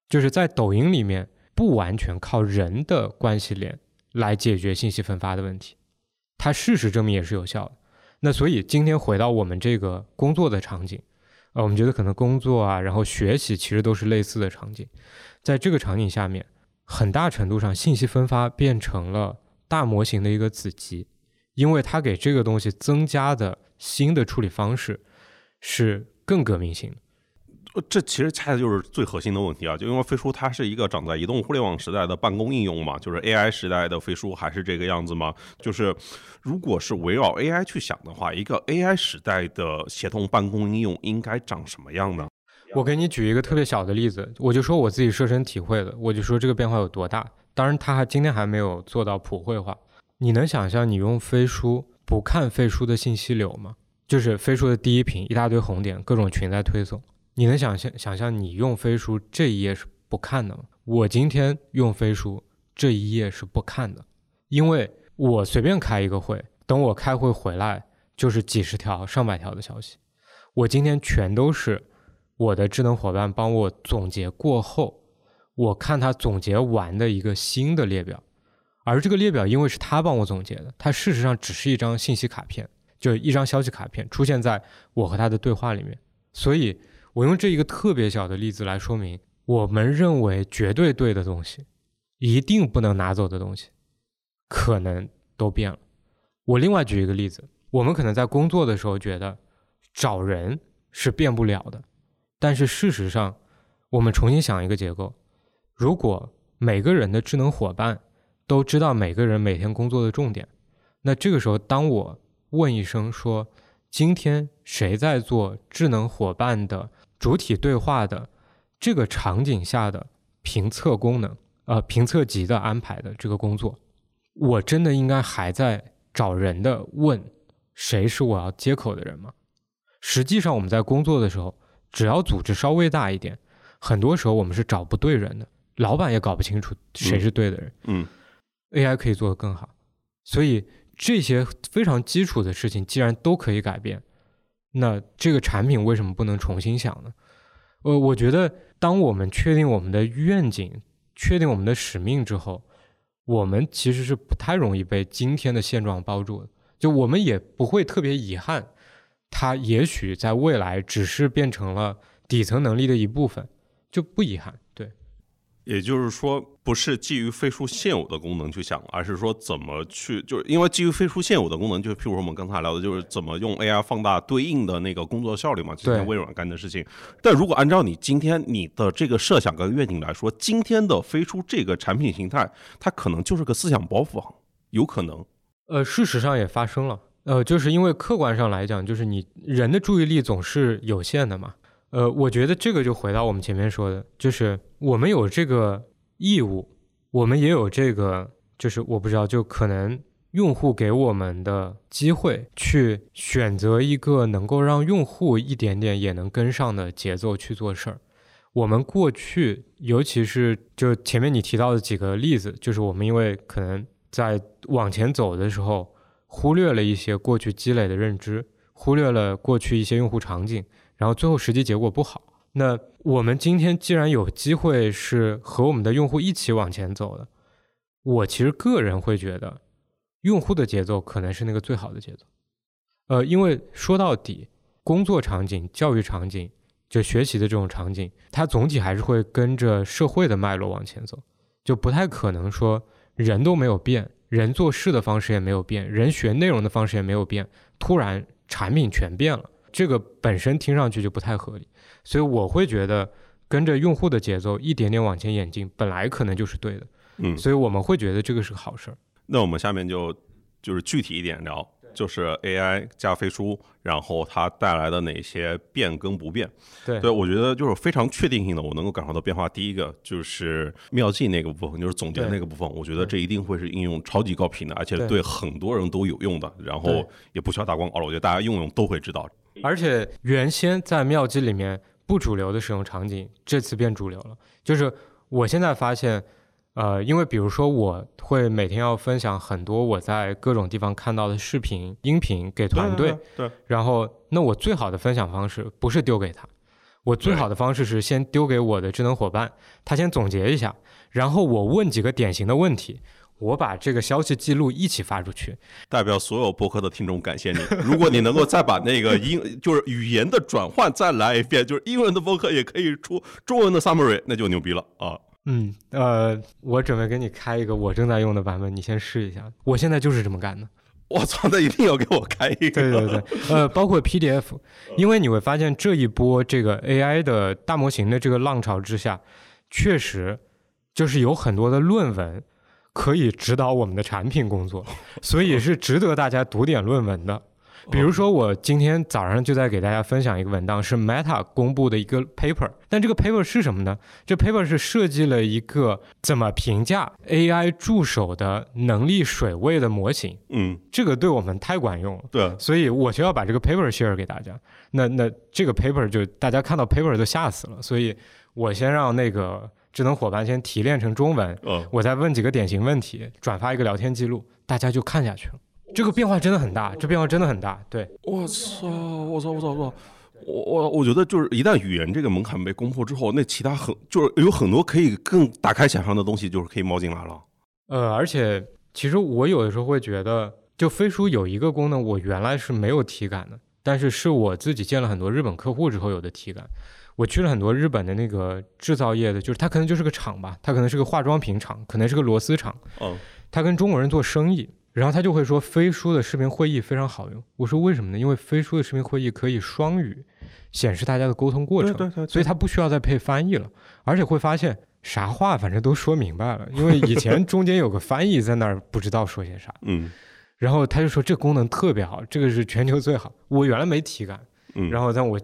就是在抖音里面不完全靠人的关系链来解决信息分发的问题，它事实证明也是有效的。那所以今天回到我们这个工作的场景，呃，我们觉得可能工作啊，然后学习其实都是类似的场景。在这个场景下面，很大程度上信息分发变成了大模型的一个子集，因为它给这个东西增加的新的处理方式是更革命性的。这其实恰恰就是最核心的问题啊！就因为飞书它是一个长在移动互联网时代的办公应用嘛，就是 AI 时代的飞书还是这个样子吗？就是如果是围绕 AI 去想的话，一个 AI 时代的协同办公应用应该长什么样呢？我给你举一个特别小的例子，我就说我自己设身体会的，我就说这个变化有多大。当然，它还今天还没有做到普惠化。你能想象你用飞书不看飞书的信息流吗？就是飞书的第一屏一大堆红点，各种群在推送。你能想象想象你用飞书这一页是不看的吗？我今天用飞书这一页是不看的，因为我随便开一个会，等我开会回来就是几十条、上百条的消息。我今天全都是我的智能伙伴帮我总结过后，我看他总结完的一个新的列表，而这个列表因为是他帮我总结的，它事实上只是一张信息卡片，就一张消息卡片出现在我和他的对话里面，所以。我用这一个特别小的例子来说明，我们认为绝对对的东西，一定不能拿走的东西，可能都变了。我另外举一个例子，我们可能在工作的时候觉得找人是变不了的，但是事实上，我们重新想一个结构：如果每个人的智能伙伴都知道每个人每天工作的重点，那这个时候，当我问一声说，今天谁在做智能伙伴的？主体对话的这个场景下的评测功能，呃，评测级的安排的这个工作，我真的应该还在找人的问谁是我要接口的人吗？实际上我们在工作的时候，只要组织稍微大一点，很多时候我们是找不对人的，老板也搞不清楚谁是对的人。嗯，AI 可以做得更好，所以这些非常基础的事情既然都可以改变。那这个产品为什么不能重新想呢？呃，我觉得当我们确定我们的愿景、确定我们的使命之后，我们其实是不太容易被今天的现状包住的。就我们也不会特别遗憾，它也许在未来只是变成了底层能力的一部分，就不遗憾。也就是说，不是基于飞书现有的功能去想，而是说怎么去，就是因为基于飞书现有的功能，就譬如说我们刚才聊的，就是怎么用 AI 放大对应的那个工作效率嘛，今天微软干的事情。但如果按照你今天你的这个设想跟愿景来说，今天的飞书这个产品形态，它可能就是个思想包袱，有可能。呃，事实上也发生了，呃，就是因为客观上来讲，就是你人的注意力总是有限的嘛。呃，我觉得这个就回到我们前面说的，就是我们有这个义务，我们也有这个，就是我不知道，就可能用户给我们的机会，去选择一个能够让用户一点点也能跟上的节奏去做事儿。我们过去，尤其是就前面你提到的几个例子，就是我们因为可能在往前走的时候，忽略了一些过去积累的认知，忽略了过去一些用户场景。然后最后实际结果不好，那我们今天既然有机会是和我们的用户一起往前走的，我其实个人会觉得，用户的节奏可能是那个最好的节奏。呃，因为说到底，工作场景、教育场景，就学习的这种场景，它总体还是会跟着社会的脉络往前走，就不太可能说人都没有变，人做事的方式也没有变，人学内容的方式也没有变，突然产品全变了。这个本身听上去就不太合理，所以我会觉得跟着用户的节奏一点点往前演进，本来可能就是对的。嗯，所以我们会觉得这个是个好事儿。那我们下面就就是具体一点聊，就是 AI 加飞书，然后它带来的哪些变更不变？对，对我觉得就是非常确定性的，我能够感受到变化。第一个就是妙计那个部分，就是总结那个部分，我觉得这一定会是应用超级高频的，而且对很多人都有用的，然后也不需要打广告了，我觉得大家用用都会知道。而且原先在妙计里面不主流的使用场景，这次变主流了。就是我现在发现。呃，因为比如说我会每天要分享很多我在各种地方看到的视频、音频给团队，对，然后那我最好的分享方式不是丢给他，我最好的方式是先丢给我的智能伙伴，他先总结一下，然后我问几个典型的问题，我把这个消息记录一起发出去，代表所有播客的听众感谢你。如果你能够再把那个英 就是语言的转换再来一遍，就是英文的播客也可以出中文的 summary，那就牛逼了啊。嗯，呃，我准备给你开一个我正在用的版本，你先试一下。我现在就是这么干的。我操，那一定要给我开一个。对对对，呃，包括 PDF，因为你会发现这一波这个 AI 的大模型的这个浪潮之下，确实就是有很多的论文可以指导我们的产品工作，所以是值得大家读点论文的。比如说，我今天早上就在给大家分享一个文档，是 Meta 公布的一个 paper。但这个 paper 是什么呢？这 paper 是设计了一个怎么评价 AI 助手的能力水位的模型。嗯，这个对我们太管用了。对，所以我就要把这个 paper share 给大家。那那这个 paper 就大家看到 paper 都吓死了。所以我先让那个智能伙伴先提炼成中文，嗯我再问几个典型问题，转发一个聊天记录，大家就看下去了。这个变化真的很大，这变化真的很大。对，我操，我操，我操，我操，我我我觉得就是一旦语言这个门槛被攻破之后，那其他很就是有很多可以更打开想象的东西，就是可以冒进来了。呃，而且其实我有的时候会觉得，就飞书有一个功能，我原来是没有体感的，但是是我自己见了很多日本客户之后有的体感。我去了很多日本的那个制造业的，就是它可能就是个厂吧，它可能是个化妆品厂，可能是个螺丝厂，嗯，他跟中国人做生意。然后他就会说飞书的视频会议非常好用。我说为什么呢？因为飞书的视频会议可以双语显示大家的沟通过程，对对，所以他不需要再配翻译了，而且会发现啥话反正都说明白了。因为以前中间有个翻译在那儿不知道说些啥，嗯。然后他就说这功能特别好，这个是全球最好。我原来没体感，嗯。然后但我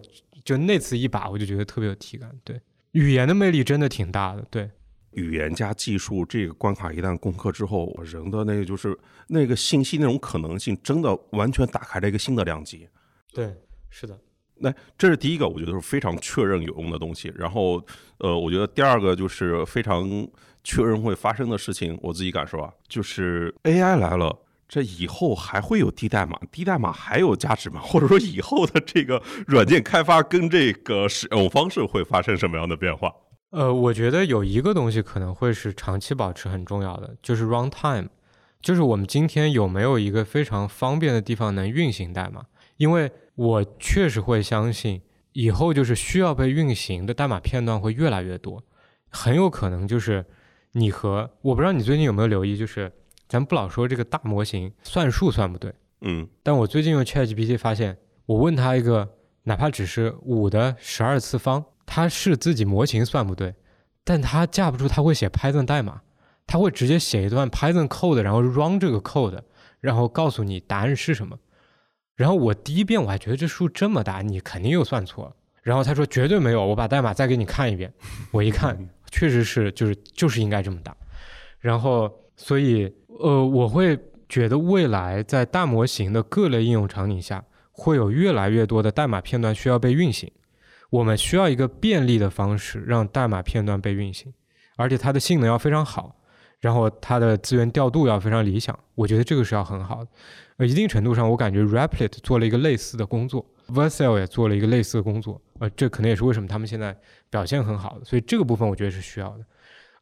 就那次一把我就觉得特别有体感。对，语言的魅力真的挺大的。对。语言加技术这个关卡一旦攻克之后，人的那个就是那个信息那种可能性，真的完全打开了一个新的量级。对，是的。那这是第一个，我觉得是非常确认有用的东西。然后，呃，我觉得第二个就是非常确认会发生的事情，我自己感受啊，就是 AI 来了，这以后还会有低代码，低代码还有价值吗？或者说以后的这个软件开发跟这个使用方式会发生什么样的变化？呃，我觉得有一个东西可能会是长期保持很重要的，就是 runtime，就是我们今天有没有一个非常方便的地方能运行代码？因为我确实会相信，以后就是需要被运行的代码片段会越来越多，很有可能就是你和我不知道你最近有没有留意，就是咱不老说这个大模型算数算不对，嗯，但我最近用 ChatGPT 发现，我问他一个哪怕只是五的十二次方。他是自己模型算不对，但他架不住他会写 Python 代码，他会直接写一段 Python code，然后 run 这个 code，然后告诉你答案是什么。然后我第一遍我还觉得这数这么大，你肯定又算错了。然后他说绝对没有，我把代码再给你看一遍。我一看，确实是就是就是应该这么大。然后所以呃，我会觉得未来在大模型的各类应用场景下，会有越来越多的代码片段需要被运行。我们需要一个便利的方式让代码片段被运行，而且它的性能要非常好，然后它的资源调度要非常理想。我觉得这个是要很好的。呃，一定程度上，我感觉 Replit 做了一个类似的工作，Vercel 也做了一个类似的工作。呃，这可能也是为什么他们现在表现很好的。所以这个部分我觉得是需要的。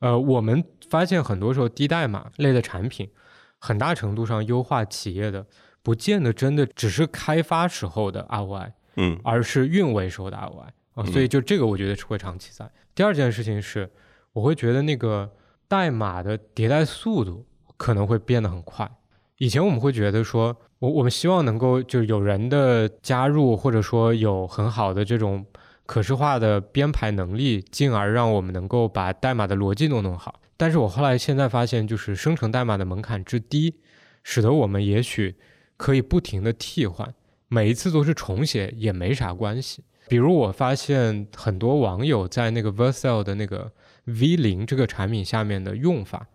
呃，我们发现很多时候低代码类的产品，很大程度上优化企业的，不见得真的只是开发时候的 ROI。嗯，而是运维时候的 ROI 啊，所以就这个我觉得是会长期在。第二件事情是，我会觉得那个代码的迭代速度可能会变得很快。以前我们会觉得说，我我们希望能够就是有人的加入，或者说有很好的这种可视化的编排能力，进而让我们能够把代码的逻辑弄弄好。但是我后来现在发现，就是生成代码的门槛之低，使得我们也许可以不停的替换，每一次都是重写也没啥关系。比如我发现很多网友在那个 Vercel 的那个 V 零这个产品下面的用法，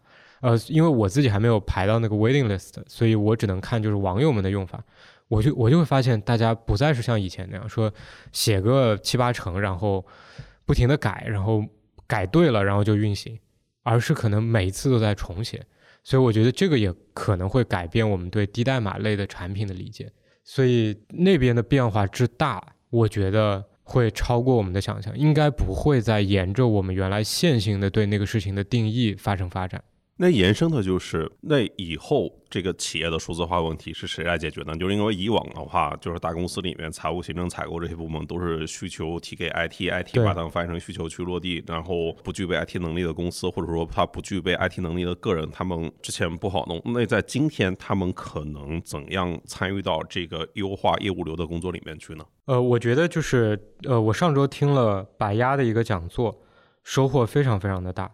呃，因为我自己还没有排到那个 waiting list，所以我只能看就是网友们的用法。我就我就会发现，大家不再是像以前那样说写个七八成，然后不停的改，然后改对了，然后就运行，而是可能每一次都在重写。所以我觉得这个也可能会改变我们对低代码类的产品的理解。所以那边的变化之大，我觉得会超过我们的想象，应该不会再沿着我们原来线性的对那个事情的定义发生发展。那延伸的就是，那以后这个企业的数字化问题是谁来解决呢？就是因为以往的话，就是大公司里面财务、行政、采购这些部门都是需求提给 IT，IT 把它翻译成需求去落地，然后不具备 IT 能力的公司，或者说他不具备 IT 能力的个人，他们之前不好弄。那在今天，他们可能怎样参与到这个优化业务流的工作里面去呢？呃，我觉得就是呃，我上周听了白鸭的一个讲座，收获非常非常的大。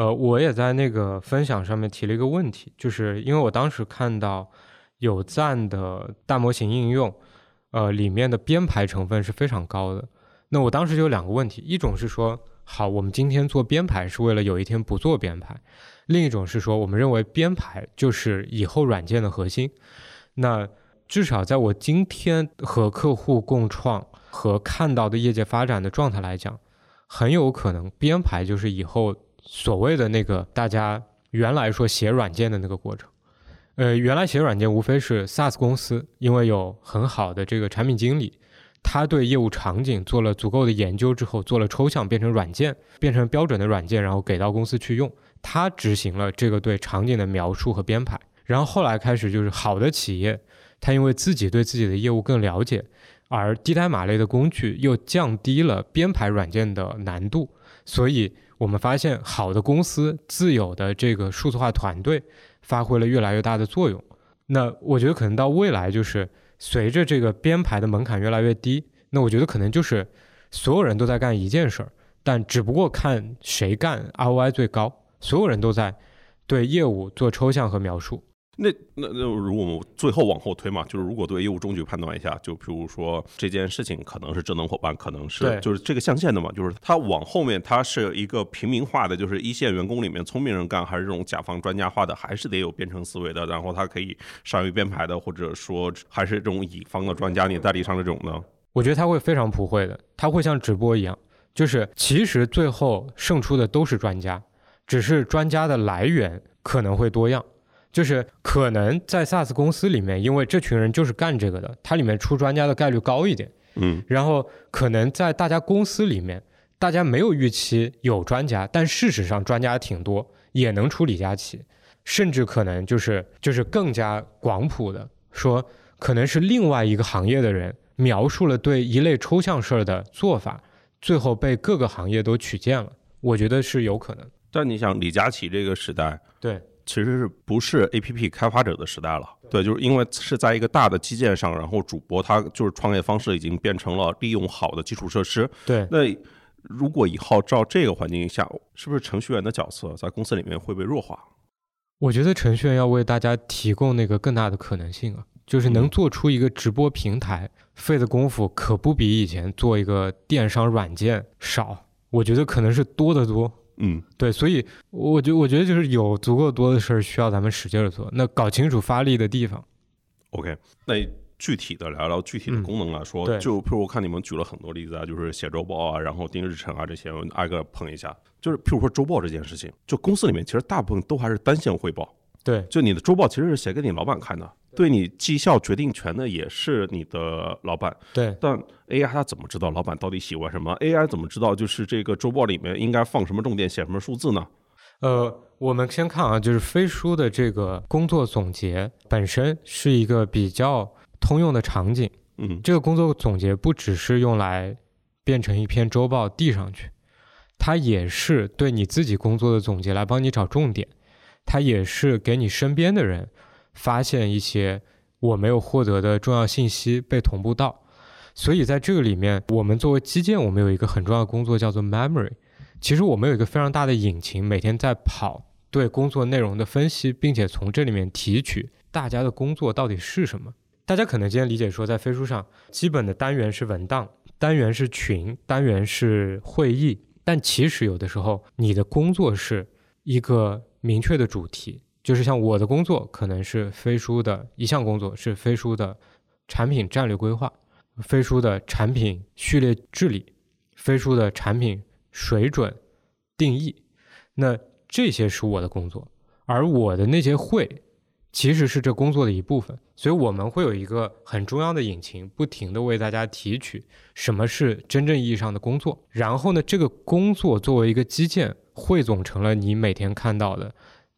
呃，我也在那个分享上面提了一个问题，就是因为我当时看到有赞的大模型应用，呃，里面的编排成分是非常高的。那我当时就有两个问题，一种是说，好，我们今天做编排是为了有一天不做编排；另一种是说，我们认为编排就是以后软件的核心。那至少在我今天和客户共创和看到的业界发展的状态来讲，很有可能编排就是以后。所谓的那个大家原来说写软件的那个过程，呃，原来写软件无非是 SaaS 公司，因为有很好的这个产品经理，他对业务场景做了足够的研究之后，做了抽象变成软件，变成标准的软件，然后给到公司去用，他执行了这个对场景的描述和编排，然后后来开始就是好的企业，他因为自己对自己的业务更了解，而低代码类的工具又降低了编排软件的难度，所以。我们发现，好的公司自有的这个数字化团队发挥了越来越大的作用。那我觉得可能到未来，就是随着这个编排的门槛越来越低，那我觉得可能就是所有人都在干一件事儿，但只不过看谁干 ROI 最高。所有人都在对业务做抽象和描述。那那那，如果我们最后往后推嘛，就是如果对业务终局判断一下，就比如说这件事情可能是智能伙伴，可能是就是这个象限的嘛，就是它往后面它是一个平民化的，就是一线员工里面聪明人干，还是这种甲方专家化的，还是得有编程思维的，然后它可以善于编排的，或者说还是这种乙方的专家，你代理商这种呢？我觉得他会非常普惠的，他会像直播一样，就是其实最后胜出的都是专家，只是专家的来源可能会多样。就是可能在 SaaS 公司里面，因为这群人就是干这个的，它里面出专家的概率高一点。嗯，然后可能在大家公司里面，大家没有预期有专家，但事实上专家挺多，也能出李佳琦，甚至可能就是就是更加广谱的说，可能是另外一个行业的人描述了对一类抽象事儿的做法，最后被各个行业都取见了。我觉得是有可能。但你想李佳琦这个时代，对。其实是不是 A P P 开发者的时代了？对，就是因为是在一个大的基建上，然后主播他就是创业方式已经变成了利用好的基础设施。对，那如果以后照这个环境下，是不是程序员的角色在公司里面会被弱化？我觉得程序员要为大家提供那个更大的可能性啊，就是能做出一个直播平台，费的功夫可不比以前做一个电商软件少，我觉得可能是多得多。嗯，对，所以我觉我觉得就是有足够多的事儿需要咱们使劲儿做，那搞清楚发力的地方。OK，那具体的聊聊具体的功能来说，就譬如我看你们举了很多例子啊，就是写周报啊，然后定日程啊这些，挨个碰一下。就是譬如说周报这件事情，就公司里面其实大部分都还是单线汇报。对，就你的周报其实是写给你老板看的。对你绩效决定权的也是你的老板，对。但 AI 它怎么知道老板到底喜欢什么？AI 怎么知道就是这个周报里面应该放什么重点，写什么数字呢？呃，我们先看啊，就是飞书的这个工作总结本身是一个比较通用的场景。嗯，这个工作总结不只是用来变成一篇周报递上去，它也是对你自己工作的总结，来帮你找重点，它也是给你身边的人。发现一些我没有获得的重要信息被同步到，所以在这个里面，我们作为基建，我们有一个很重要的工作叫做 memory。其实我们有一个非常大的引擎，每天在跑对工作内容的分析，并且从这里面提取大家的工作到底是什么，大家可能今天理解说，在飞书上，基本的单元是文档，单元是群，单元是会议，但其实有的时候，你的工作是一个明确的主题，就是像我的工作可能是飞书的一项工作是飞书的产品战略规划，飞书的产品序列治理，飞书的产品水准定义，那这些是我的工作，而我的那些会。其实是这工作的一部分，所以我们会有一个很重要的引擎，不停的为大家提取什么是真正意义上的工作。然后呢，这个工作作为一个基建，汇总成了你每天看到的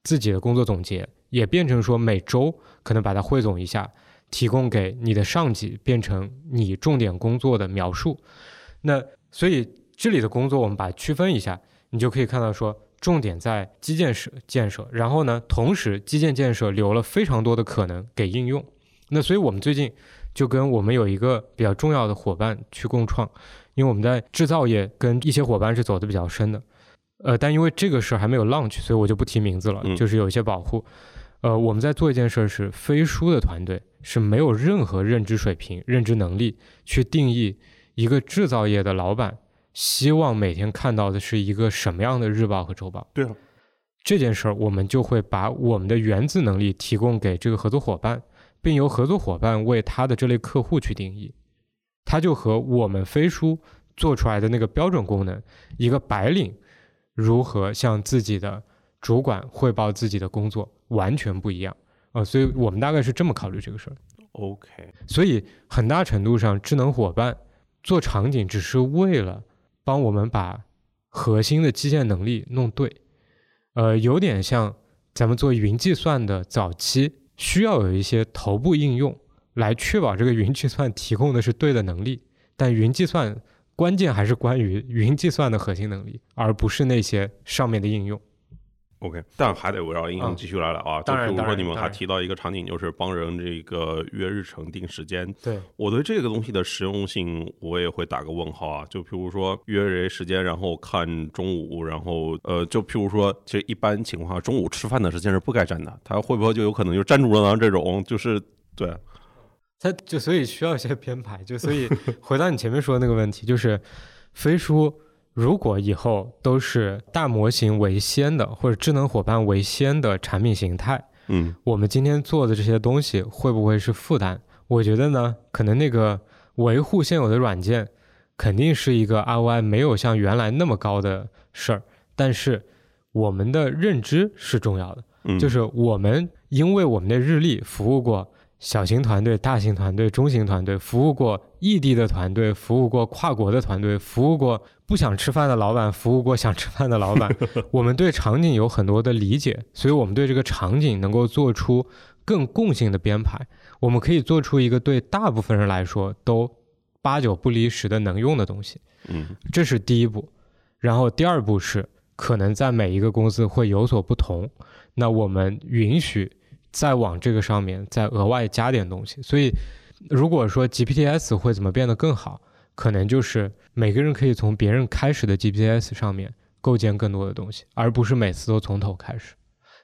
自己的工作总结，也变成说每周可能把它汇总一下，提供给你的上级，变成你重点工作的描述。那所以这里的工作我们把它区分一下，你就可以看到说。重点在基建设建设，然后呢，同时基建建设留了非常多的可能给应用。那所以我们最近就跟我们有一个比较重要的伙伴去共创，因为我们在制造业跟一些伙伴是走的比较深的。呃，但因为这个事儿还没有 launch，所以我就不提名字了，就是有一些保护。呃，我们在做一件事是飞书的团队是没有任何认知水平、认知能力去定义一个制造业的老板。希望每天看到的是一个什么样的日报和周报？对啊，这件事儿我们就会把我们的原子能力提供给这个合作伙伴，并由合作伙伴为他的这类客户去定义。它就和我们飞书做出来的那个标准功能，一个白领如何向自己的主管汇报自己的工作完全不一样啊！所以我们大概是这么考虑这个事儿。OK，所以很大程度上，智能伙伴做场景只是为了。帮我们把核心的基建能力弄对，呃，有点像咱们做云计算的早期，需要有一些头部应用来确保这个云计算提供的是对的能力，但云计算关键还是关于云计算的核心能力，而不是那些上面的应用。OK，但还得围绕应用继续来聊啊。就比如说你们还提到一个场景，就是帮人这个约日程、定时间。对我对这个东西的实用性，我也会打个问号啊。就比如说约谁时间，然后看中午，然后呃，就譬如说，其实一般情况下中午吃饭的时间是不该占的，他会不会就有可能就占住了呢？这种就是对，他就所以需要一些编排。就所以回到你前面说的那个问题，就是飞书。如果以后都是大模型为先的，或者智能伙伴为先的产品形态，嗯，我们今天做的这些东西会不会是负担？我觉得呢，可能那个维护现有的软件肯定是一个 ROI 没有像原来那么高的事儿，但是我们的认知是重要的，就是我们因为我们的日历服务过。小型团队、大型团队、中型团队，服务过异地的团队，服务过跨国的团队，服务过不想吃饭的老板，服务过想吃饭的老板。我们对场景有很多的理解，所以我们对这个场景能够做出更共性的编排。我们可以做出一个对大部分人来说都八九不离十的能用的东西。嗯，这是第一步。然后第二步是，可能在每一个公司会有所不同。那我们允许。再往这个上面再额外加点东西，所以如果说 GPTs 会怎么变得更好，可能就是每个人可以从别人开始的 GPTs 上面构建更多的东西，而不是每次都从头开始。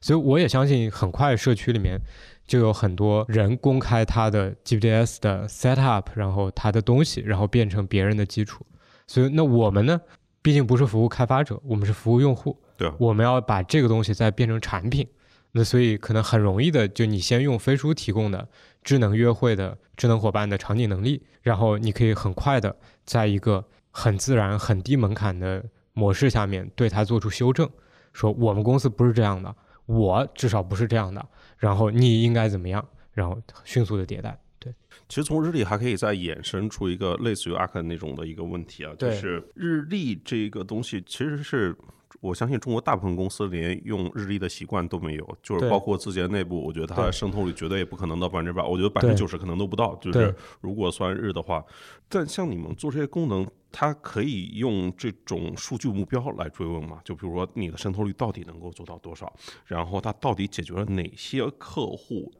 所以我也相信，很快社区里面就有很多人公开他的 GPTs 的 setup，然后他的东西，然后变成别人的基础。所以那我们呢，毕竟不是服务开发者，我们是服务用户，对，我们要把这个东西再变成产品。那所以可能很容易的，就你先用飞书提供的智能约会的智能伙伴的场景能力，然后你可以很快的在一个很自然、很低门槛的模式下面对它做出修正，说我们公司不是这样的，我至少不是这样的，然后你应该怎么样，然后迅速的迭代。对，其实从日历还可以再衍生出一个类似于 Arc 那种的一个问题啊，就是日历这个东西其实是。我相信中国大部分公司连用日历的习惯都没有，就是包括字节内部，我觉得它的渗透率绝对也不可能到百分之百，我觉得百分之九十可能都不到。就是如果算日的话，但像你们做这些功能，它可以用这种数据目标来追问嘛？就比如说你的渗透率到底能够做到多少，然后它到底解决了哪些客户？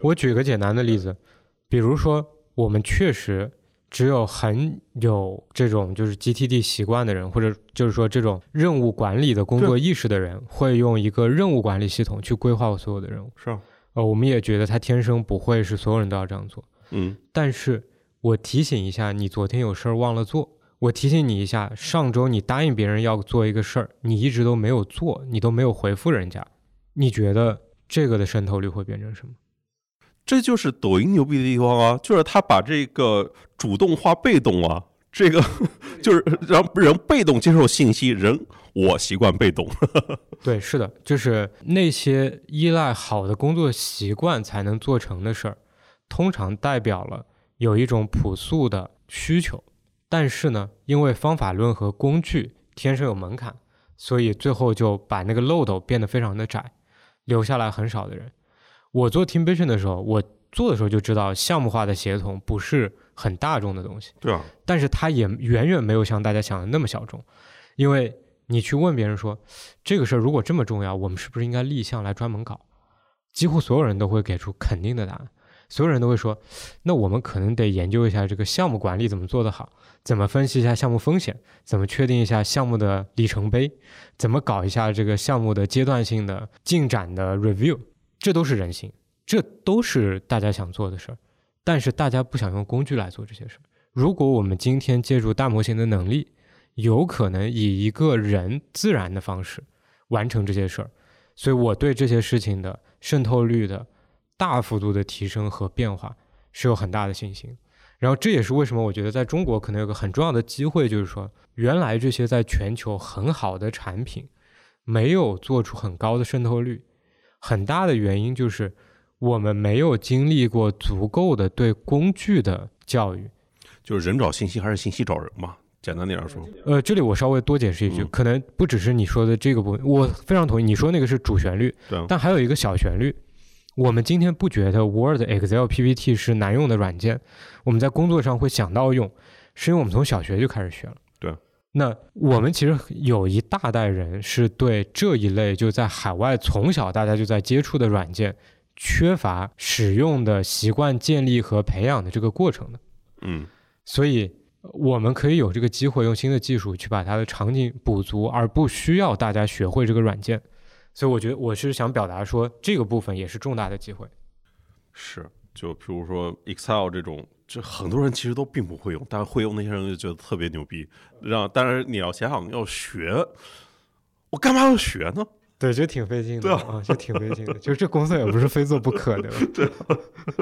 我举个简单的例子，比如说我们确实。只有很有这种就是 GTD 习惯的人，或者就是说这种任务管理的工作意识的人，会用一个任务管理系统去规划我所有的任务。是啊，呃，我们也觉得他天生不会是所有人都要这样做。嗯但是我提醒一下，你昨天有事儿忘了做。我提醒你一下，上周你答应别人要做一个事儿，你一直都没有做，你都没有回复人家。你觉得这个的渗透率会变成什么？这就是抖音牛逼的地方啊，就是他把这个主动化被动啊，这个就是让人被动接受信息，人我习惯被动。对，是的，就是那些依赖好的工作习惯才能做成的事儿，通常代表了有一种朴素的需求。但是呢，因为方法论和工具天生有门槛，所以最后就把那个漏斗变得非常的窄，留下来很少的人。我做 Team Vision 的时候，我做的时候就知道项目化的协同不是很大众的东西。对啊，但是它也远远没有像大家想的那么小众，因为你去问别人说这个事儿如果这么重要，我们是不是应该立项来专门搞？几乎所有人都会给出肯定的答案，所有人都会说，那我们可能得研究一下这个项目管理怎么做得好，怎么分析一下项目风险，怎么确定一下项目的里程碑，怎么搞一下这个项目的阶段性的进展的 review，这都是人性，这都是大家想做的事儿。但是大家不想用工具来做这些事儿。如果我们今天借助大模型的能力，有可能以一个人自然的方式完成这些事儿，所以我对这些事情的渗透率的大幅度的提升和变化是有很大的信心。然后这也是为什么我觉得在中国可能有个很重要的机会，就是说原来这些在全球很好的产品没有做出很高的渗透率，很大的原因就是我们没有经历过足够的对工具的教育。就是人找信息还是信息找人嘛，简单点说。呃，这里我稍微多解释一句，嗯可能不只是你说的这个部分，我非常同意你说那个是主旋律，但还有一个小旋律。我们今天不觉得 Word、Excel、PPT 是难用的软件，我们在工作上会想到用，是因为我们从小学就开始学了。对。那我们其实有一大代人是对这一类就在海外从小大家就在接触的软件，缺乏使用的习惯建立和培养的这个过程的。嗯所以我们可以有这个机会用新的技术去把它的场景补足，而不需要大家学会这个软件。所以我觉得我是想表达说，这个部分也是重大的机会。是，就譬如说 Excel 这种，这很多人其实都并不会用，但是会用那些人就觉得特别牛逼。让，但是你要想想要学，我干嘛要学呢？对，就挺费劲的啊啊，这挺费劲的。就这工作也不是非做不可的。对。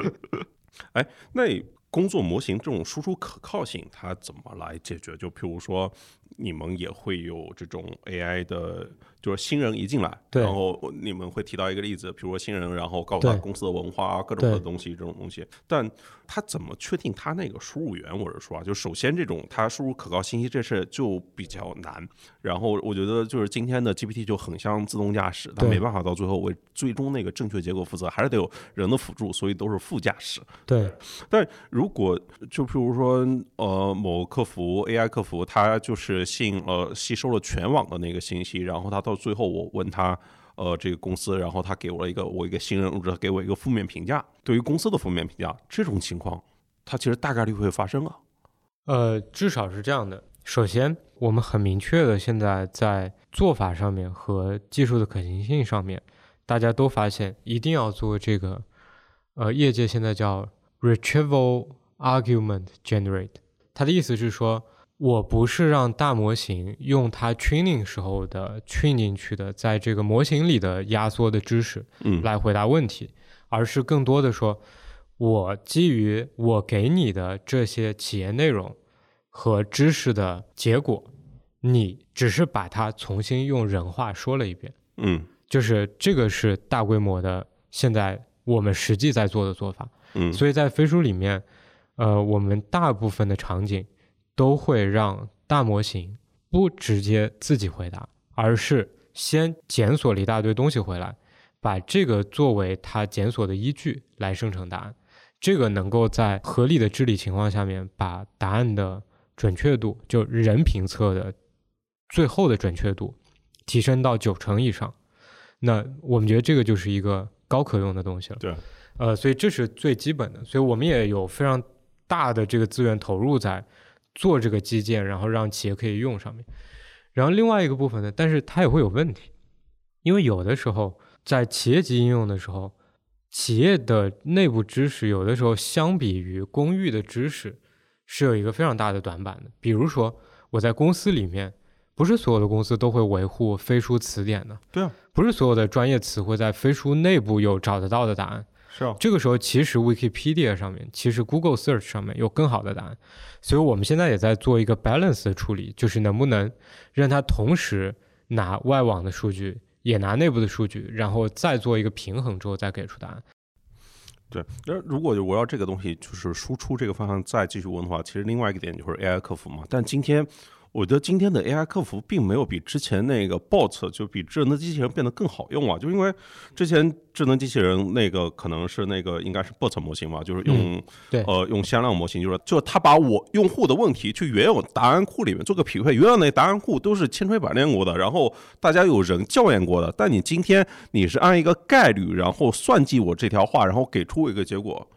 哎那工作模型这种输出可靠性，它怎么来解决？就譬如说，你们也会有这种 AI 的，就是新人一进来，对然后你们会提到一个例子，比如说新人，然后告诉他公司的文化啊，各种的东西，这种东西，但他怎么确定他那个输入源？我是说啊，就首先这种他输入可靠信息这事就比较难。然后我觉得就是今天的 GPT 就很像自动驾驶，它没办法到最后为最终那个正确结果负责，还是得有人的辅助，所以都是副驾驶。对但如果就譬如说，呃，某客服 AI 客服，他就是吸引了吸收了全网的那个信息，然后他到最后我问他，呃，这个公司，然后他给我了一个我一个新人，或者给我一个负面评价，对于公司的负面评价，这种情况，它其实大概率会发生啊。呃，至少是这样的。首先，我们很明确的现在在做法上面和技术的可行性上面，大家都发现一定要做这个，呃，业界现在叫 retrieval argument generate。它的意思是说，我不是让大模型用它 training 时候的 train 进去的，在这个模型里的压缩的知识，嗯，来回答问题，而是更多的说，我基于我给你的这些企业内容和知识的结果，你只是把它重新用人话说了一遍，嗯。就是这个是大规模的，现在我们实际在做的做法。嗯，所以在飞书里面，呃，我们大部分的场景都会让大模型不直接自己回答，而是先检索了一大堆东西回来，把这个作为它检索的依据来生成答案。这个能够在合理的治理情况下面，把答案的准确度，就人评测的最后的准确度提升到九成以上。那我们觉得这个就是一个高可用的东西了。对，呃，所以这是最基本的，所以我们也有非常大的这个资源投入在做这个基建，然后让企业可以用上面。然后另外一个部分呢，但是它也会有问题，因为有的时候在企业级应用的时候，企业的内部知识有的时候相比于公域的知识是有一个非常大的短板的。比如说我在公司里面，不是所有的公司都会维护飞书词典的，对啊，不是所有的专业词汇在飞书内部有找得到的答案。是啊，这个时候其实 Wikipedia 上面，其实 Google Search 上面有更好的答案。所以我们现在也在做一个 balance 的处理，就是能不能让它同时拿外网的数据。也拿内部的数据，然后再做一个平衡之后再给出答案。对，那如果我要这个东西就是输出这个方向再继续问的话，其实另外一个点就是 AI 客服嘛。但今天。我觉得今天的 AI 客服并没有比之前那个 bot 就比智能机器人变得更好用啊，就因为之前智能机器人那个可能是那个应该是 bot 模型嘛，就是用对。呃用向量模型，就是就他把我用户的问题去原有答案库里面做个匹配，原有那答案库都是千锤百炼过的，然后大家有人校验过的，但你今天你是按一个概率，然后算计我这条话，然后给出一个结果，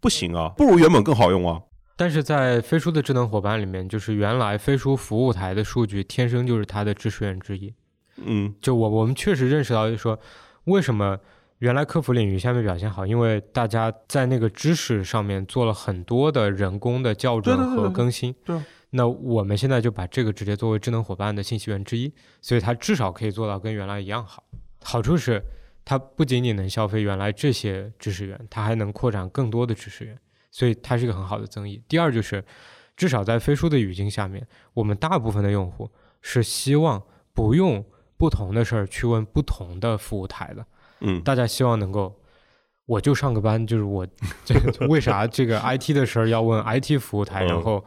不行啊，不如原本更好用啊。但是在飞书的智能伙伴里面，就是原来飞书服务台的数据天生就是它的知识源之一。嗯，就我我们确实认识到，就是说为什么原来客服领域下面表现好，因为大家在那个知识上面做了很多的人工的校准和更新。对。那我们现在就把这个直接作为智能伙伴的信息源之一，所以它至少可以做到跟原来一样好。好处是它不仅仅能消费原来这些知识源，它还能扩展更多的知识源。所以它是一个很好的增益。第二就是，至少在飞书的语境下面，我们大部分的用户是希望不用不同的事儿去问不同的服务台的。嗯，大家希望能够，我就上个班，就是我这为啥这个 IT 的事儿要问 IT 服务台，然后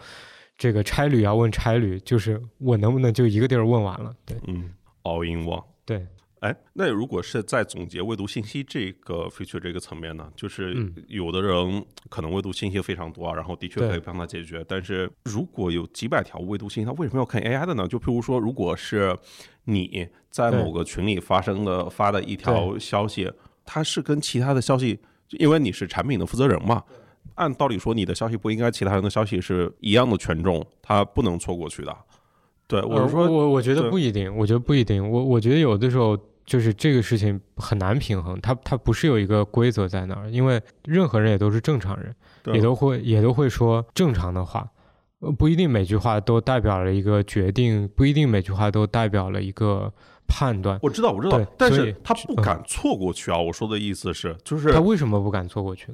这个差旅要问差旅，就是我能不能就一个地儿问完了？对，嗯，all in one。对。哎，那如果是在总结未读信息这个 feature 这个层面呢？就是有的人可能未读信息非常多，然后的确可以帮他解决。但是如果有几百条未读信息，他为什么要看 AI 的呢？就譬如说，如果是你在某个群里发生的发的一条消息，它是跟其他的消息，因为你是产品的负责人嘛，按道理说你的消息不应该其他人的消息是一样的权重，它不能错过去的。对，我是说，我我觉得不一定，我觉得不一定，我我觉得有的时候。就是这个事情很难平衡，它它不是有一个规则在那儿，因为任何人也都是正常人，也都会也都会说正常的话，不一定每句话都代表了一个决定，不一定每句话都代表了一个判断。我知道，我知道，但是他不敢错过去啊！我说的意思是，就是他为什么不敢错过去？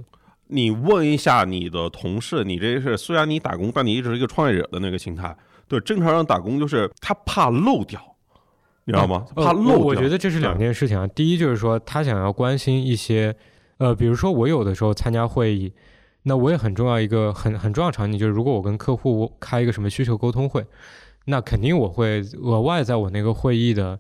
你问一下你的同事，你这是虽然你打工，但你一直是一个创业者的那个心态。对，正常人打工就是他怕漏掉。你知道吗？怕漏我觉得这是两件事情啊。第一就是说，他想要关心一些，呃，比如说我有的时候参加会议，那我也很重要一个很很重要场景就是，如果我跟客户开一个什么需求沟通会，那肯定我会额外在我那个会议的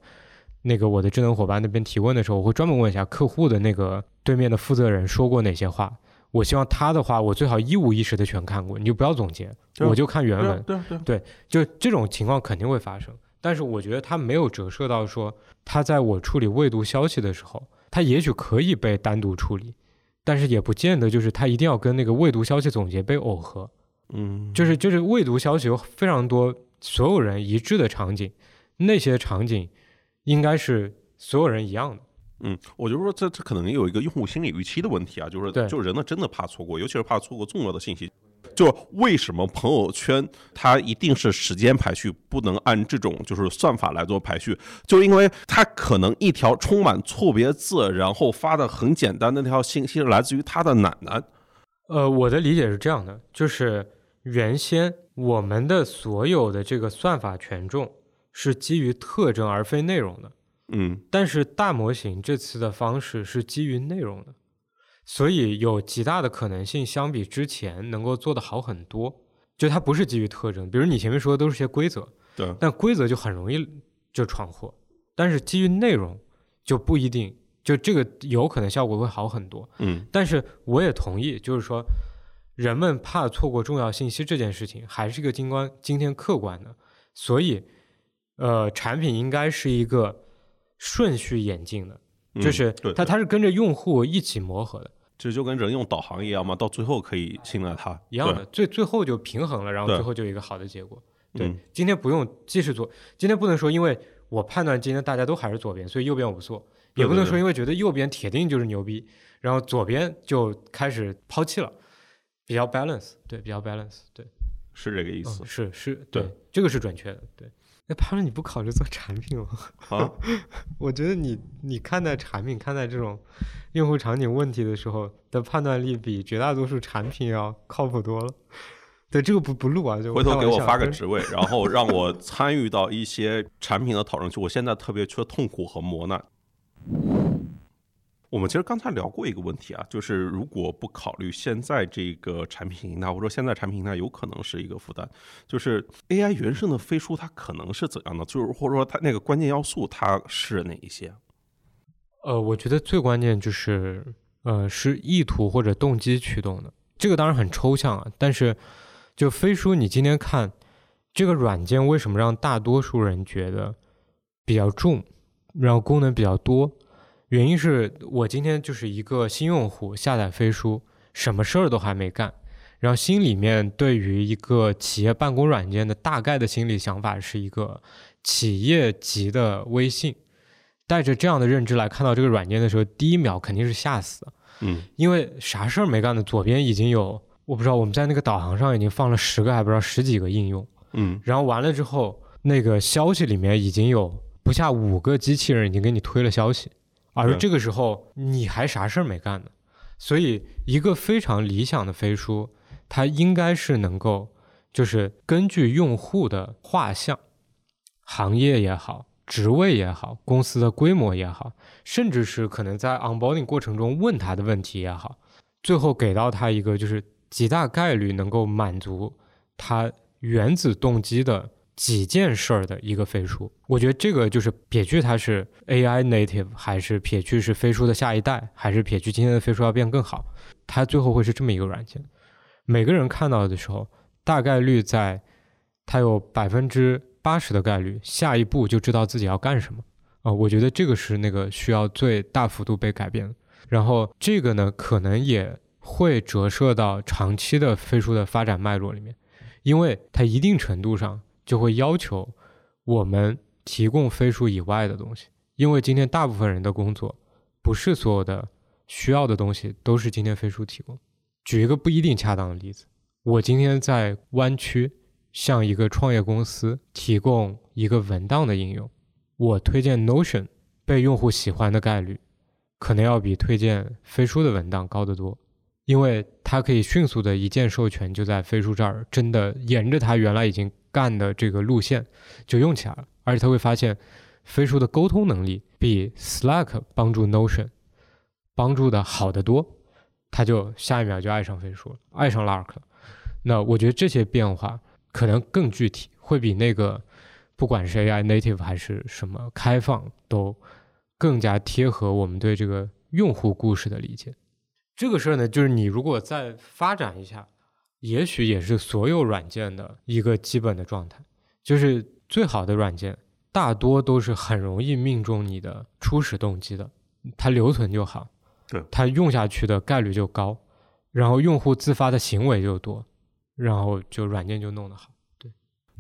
那个我的智能伙伴那边提问的时候，我会专门问一下客户的那个对面的负责人说过哪些话。我希望他的话我最好一五一十的全看过，你就不要总结，我就看原文。对对对，就这种情况肯定会发生。但是我觉得它没有折射到说，它在我处理未读消息的时候，它也许可以被单独处理，但是也不见得就是它一定要跟那个未读消息总结被耦合。嗯，就是就是未读消息有非常多所有人一致的场景，那些场景应该是所有人一样的。嗯，我就说这这可能有一个用户心理预期的问题啊，就是就人呢真的怕错过，尤其是怕错过重要的信息。就为什么朋友圈它一定是时间排序，不能按这种就是算法来做排序？就因为它可能一条充满错别字，然后发的很简单的那条信息来自于他的奶奶。呃，我的理解是这样的，就是原先我们的所有的这个算法权重是基于特征而非内容的。嗯，但是大模型这次的方式是基于内容的。所以有极大的可能性，相比之前能够做得好很多。就它不是基于特征，比如你前面说的都是些规则，对，但规则就很容易就闯祸。但是基于内容就不一定，就这个有可能效果会好很多。嗯，但是我也同意，就是说人们怕错过重要信息这件事情，还是一个今观今天客观的。所以，呃，产品应该是一个顺序演进的，就是它它是跟着用户一起磨合的。这就跟人用导航一样嘛，到最后可以信赖它一样的，最最后就平衡了，然后最后就有一个好的结果。对，今天不用继续做，今天不能说，因为我判断今天大家都还是左边，所以右边我不做，也不能说因为觉得右边铁定就是牛逼，然后左边就开始抛弃了，比较 balance，对，比较 balance，对，是这个意思，是是，对，这个是准确的，对。那他说，你不考虑做产品吗？啊，我觉得你你看待产品、看待这种用户场景问题的时候的判断力，比绝大多数产品要靠谱多了。对，这个不不录啊，就回头给我发个职位，然后让我参与到一些产品的讨论区。我现在特别缺痛苦和磨难。我们其实刚才聊过一个问题啊，就是如果不考虑现在这个产品形态，或者说现在产品形态有可能是一个负担，就是 AI 原生的飞书它可能是怎样的？就是或者说它那个关键要素它是哪一些？呃，我觉得最关键就是呃是意图或者动机驱动的。这个当然很抽象啊，但是就飞书，你今天看这个软件为什么让大多数人觉得比较重，然后功能比较多？原因是我今天就是一个新用户下载飞书，什么事儿都还没干，然后心里面对于一个企业办公软件的大概的心理想法是一个企业级的微信，带着这样的认知来看到这个软件的时候，第一秒肯定是吓死，嗯，因为啥事儿没干的，左边已经有我不知道我们在那个导航上已经放了十个还不知道十几个应用，嗯，然后完了之后那个消息里面已经有不下五个机器人已经给你推了消息。而这个时候你还啥事儿没干呢，所以一个非常理想的飞书，它应该是能够，就是根据用户的画像、行业也好、职位也好、公司的规模也好，甚至是可能在 onboarding 过程中问他的问题也好，最后给到他一个就是极大概率能够满足他原子动机的。几件事儿的一个飞书，我觉得这个就是撇去它是 AI native，还是撇去是飞书的下一代，还是撇去今天的飞书要变更好，它最后会是这么一个软件。每个人看到的时候，大概率在它有百分之八十的概率，下一步就知道自己要干什么啊。我觉得这个是那个需要最大幅度被改变的。然后这个呢，可能也会折射到长期的飞书的发展脉络里面，因为它一定程度上。就会要求我们提供飞书以外的东西，因为今天大部分人的工作，不是所有的需要的东西都是今天飞书提供。举一个不一定恰当的例子，我今天在湾区向一个创业公司提供一个文档的应用，我推荐 Notion 被用户喜欢的概率，可能要比推荐飞书的文档高得多，因为它可以迅速的一键授权，就在飞书这儿，真的沿着它原来已经。干的这个路线就用起来了，而且他会发现飞书的沟通能力比 Slack 帮助 Notion 帮助的好得多，他就下一秒就爱上飞书了，爱上 Lark 了。那我觉得这些变化可能更具体，会比那个不管是 AI native 还是什么开放，都更加贴合我们对这个用户故事的理解。这个事儿呢，就是你如果再发展一下。也许也是所有软件的一个基本的状态，就是最好的软件大多都是很容易命中你的初始动机的，它留存就好，对，它用下去的概率就高，然后用户自发的行为就多，然后就软件就弄得好。对，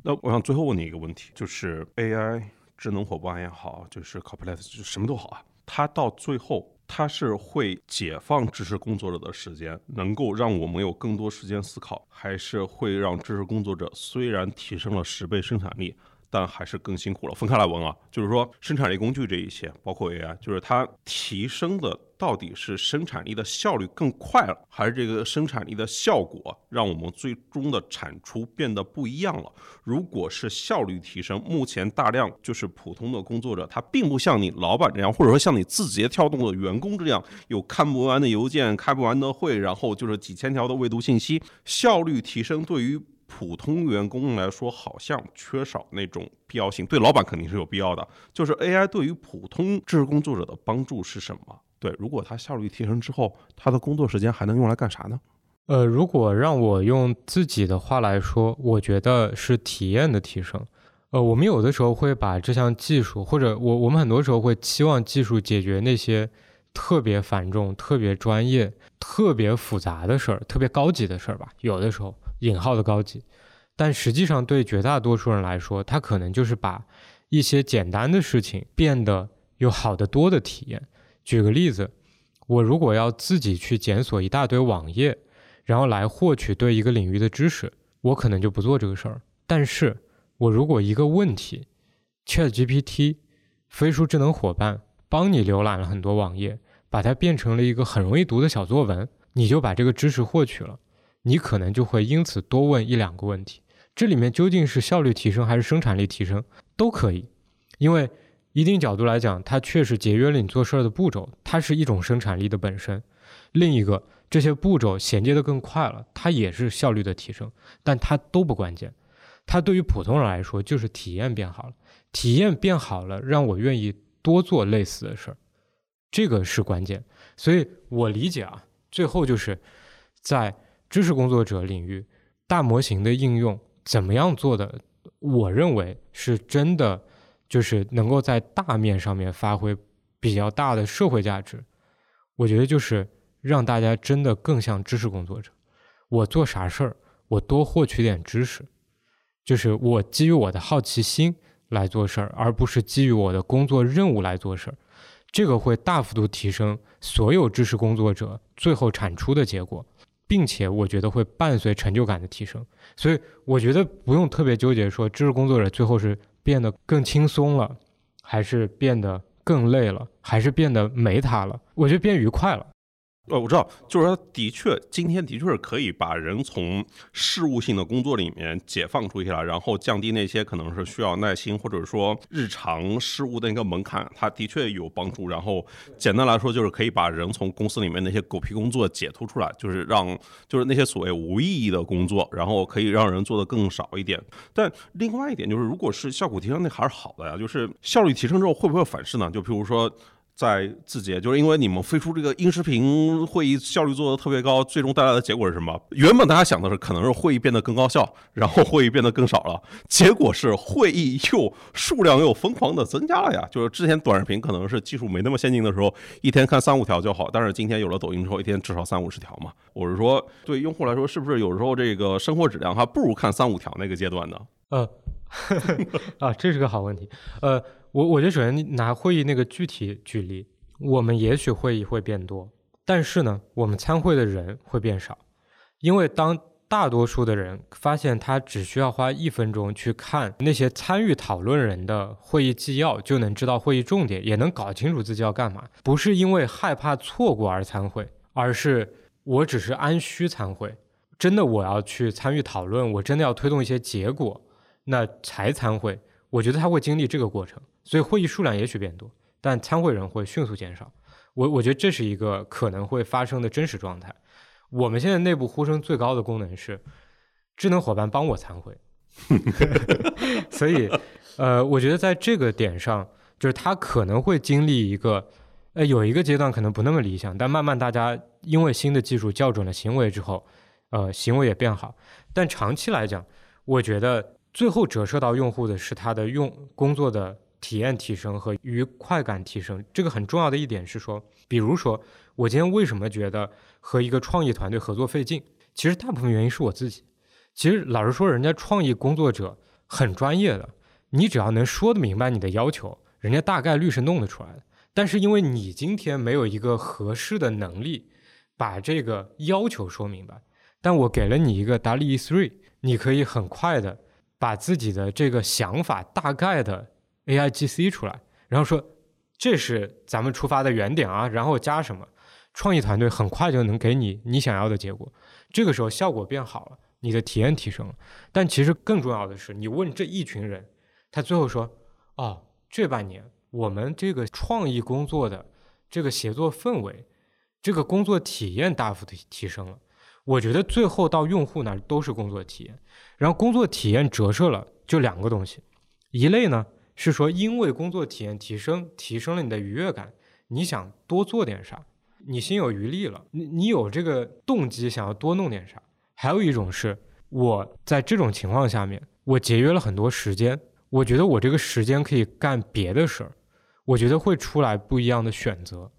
那我想最后问你一个问题，就是 AI 智能伙伴也好，就是 Copilot 就什么都好啊，它到最后。它是会解放知识工作者的时间，能够让我们有更多时间思考，还是会让知识工作者虽然提升了十倍生产力？但还是更辛苦了。分开来问啊，就是说生产力工具这一些，包括 AI，就是它提升的到底是生产力的效率更快了，还是这个生产力的效果让我们最终的产出变得不一样了？如果是效率提升，目前大量就是普通的工作者，他并不像你老板这样，或者说像你字节跳动的员工这样，有看不完的邮件、开不完的会，然后就是几千条的未读信息。效率提升对于普通员工来说，好像缺少那种必要性。对老板肯定是有必要的。就是 AI 对于普通知识工作者的帮助是什么？对，如果他效率提升之后，他的工作时间还能用来干啥呢？呃，如果让我用自己的话来说，我觉得是体验的提升。呃，我们有的时候会把这项技术，或者我我们很多时候会期望技术解决那些特别繁重、特别专业、特别复杂的事儿、特别高级的事儿吧。有的时候。引号的高级，但实际上对绝大多数人来说，他可能就是把一些简单的事情变得有好得多的体验。举个例子，我如果要自己去检索一大堆网页，然后来获取对一个领域的知识，我可能就不做这个事儿。但是我如果一个问题，ChatGPT、飞书智能伙伴帮你浏览了很多网页，把它变成了一个很容易读的小作文，你就把这个知识获取了。你可能就会因此多问一两个问题，这里面究竟是效率提升还是生产力提升，都可以。因为一定角度来讲，它确实节约了你做事儿的步骤，它是一种生产力的本身。另一个，这些步骤衔接的更快了，它也是效率的提升，但它都不关键。它对于普通人来说，就是体验变好了，体验变好了，让我愿意多做类似的事儿，这个是关键。所以我理解啊，最后就是在。知识工作者领域，大模型的应用怎么样做的？我认为是真的，就是能够在大面上面发挥比较大的社会价值。我觉得就是让大家真的更像知识工作者。我做啥事儿，我多获取点知识，就是我基于我的好奇心来做事儿，而不是基于我的工作任务来做事儿。这个会大幅度提升所有知识工作者最后产出的结果。并且我觉得会伴随成就感的提升，所以我觉得不用特别纠结说知识工作者最后是变得更轻松了，还是变得更累了，还是变得没他了，我觉得变愉快了。呃，我知道，就是说，的确，今天的确是可以把人从事务性的工作里面解放出去了，然后降低那些可能是需要耐心或者说日常事务的一个门槛，它的确有帮助。然后简单来说，就是可以把人从公司里面那些狗屁工作解脱出来，就是让就是那些所谓无意义的工作，然后可以让人做的更少一点。但另外一点就是，如果是效果提升，那还是好的呀。就是效率提升之后，会不会反噬呢？就比如说。在字节，就是因为你们飞出这个音视频会议效率做的特别高，最终带来的结果是什么？原本大家想的是可能是会议变得更高效，然后会议变得更少了，结果是会议又数量又疯狂的增加了呀。就是之前短视频可能是技术没那么先进的时候，一天看三五条就好，但是今天有了抖音之后，一天至少三五十条嘛。我是说，对用户来说，是不是有时候这个生活质量还不如看三五条那个阶段呢？呃，啊，这是个好问题，呃。我我觉得首先拿会议那个具体举例，我们也许会议会变多，但是呢，我们参会的人会变少，因为当大多数的人发现他只需要花一分钟去看那些参与讨论人的会议纪要，就能知道会议重点，也能搞清楚自己要干嘛，不是因为害怕错过而参会，而是我只是安需参会，真的我要去参与讨论，我真的要推动一些结果，那才参会。我觉得他会经历这个过程。所以会议数量也许变多，但参会人会迅速减少。我我觉得这是一个可能会发生的真实状态。我们现在内部呼声最高的功能是智能伙伴帮我参会，所以呃，我觉得在这个点上，就是他可能会经历一个呃有一个阶段可能不那么理想，但慢慢大家因为新的技术校准了行为之后，呃，行为也变好。但长期来讲，我觉得最后折射到用户的是他的用工作的。体验提升和愉快感提升，这个很重要的一点是说，比如说我今天为什么觉得和一个创意团队合作费劲？其实大部分原因是我自己。其实老实说，人家创意工作者很专业的，你只要能说得明白你的要求，人家大概率是弄得出来的。但是因为你今天没有一个合适的能力把这个要求说明白，但我给了你一个达利 three，你可以很快的把自己的这个想法大概的。A I G C 出来，然后说这是咱们出发的原点啊，然后加什么，创意团队很快就能给你你想要的结果。这个时候效果变好了，你的体验提升了。但其实更重要的是，你问这一群人，他最后说：“哦，这半年我们这个创意工作的这个协作氛围，这个工作体验大幅的提升了。”我觉得最后到用户那都是工作体验，然后工作体验折射了就两个东西，一类呢。是说，因为工作体验提升，提升了你的愉悦感，你想多做点啥，你心有余力了，你你有这个动机想要多弄点啥。还有一种是，我在这种情况下面，我节约了很多时间，我觉得我这个时间可以干别的事儿，我觉得会出来不一样的选择，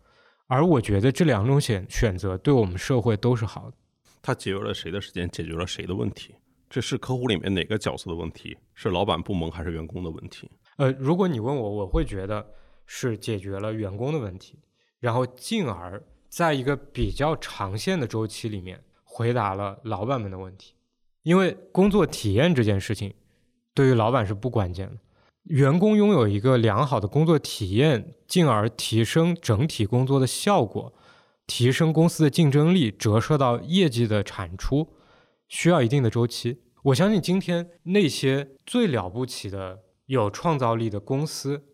而我觉得这两种选选择对我们社会都是好的。他节约了谁的时间，解决了谁的问题？这是客户里面哪个角色的问题？是老板部门还是员工的问题？呃，如果你问我，我会觉得是解决了员工的问题，然后进而在一个比较长线的周期里面回答了老板们的问题。因为工作体验这件事情对于老板是不关键的，员工拥有一个良好的工作体验，进而提升整体工作的效果，提升公司的竞争力，折射到业绩的产出，需要一定的周期。我相信今天那些最了不起的、有创造力的公司。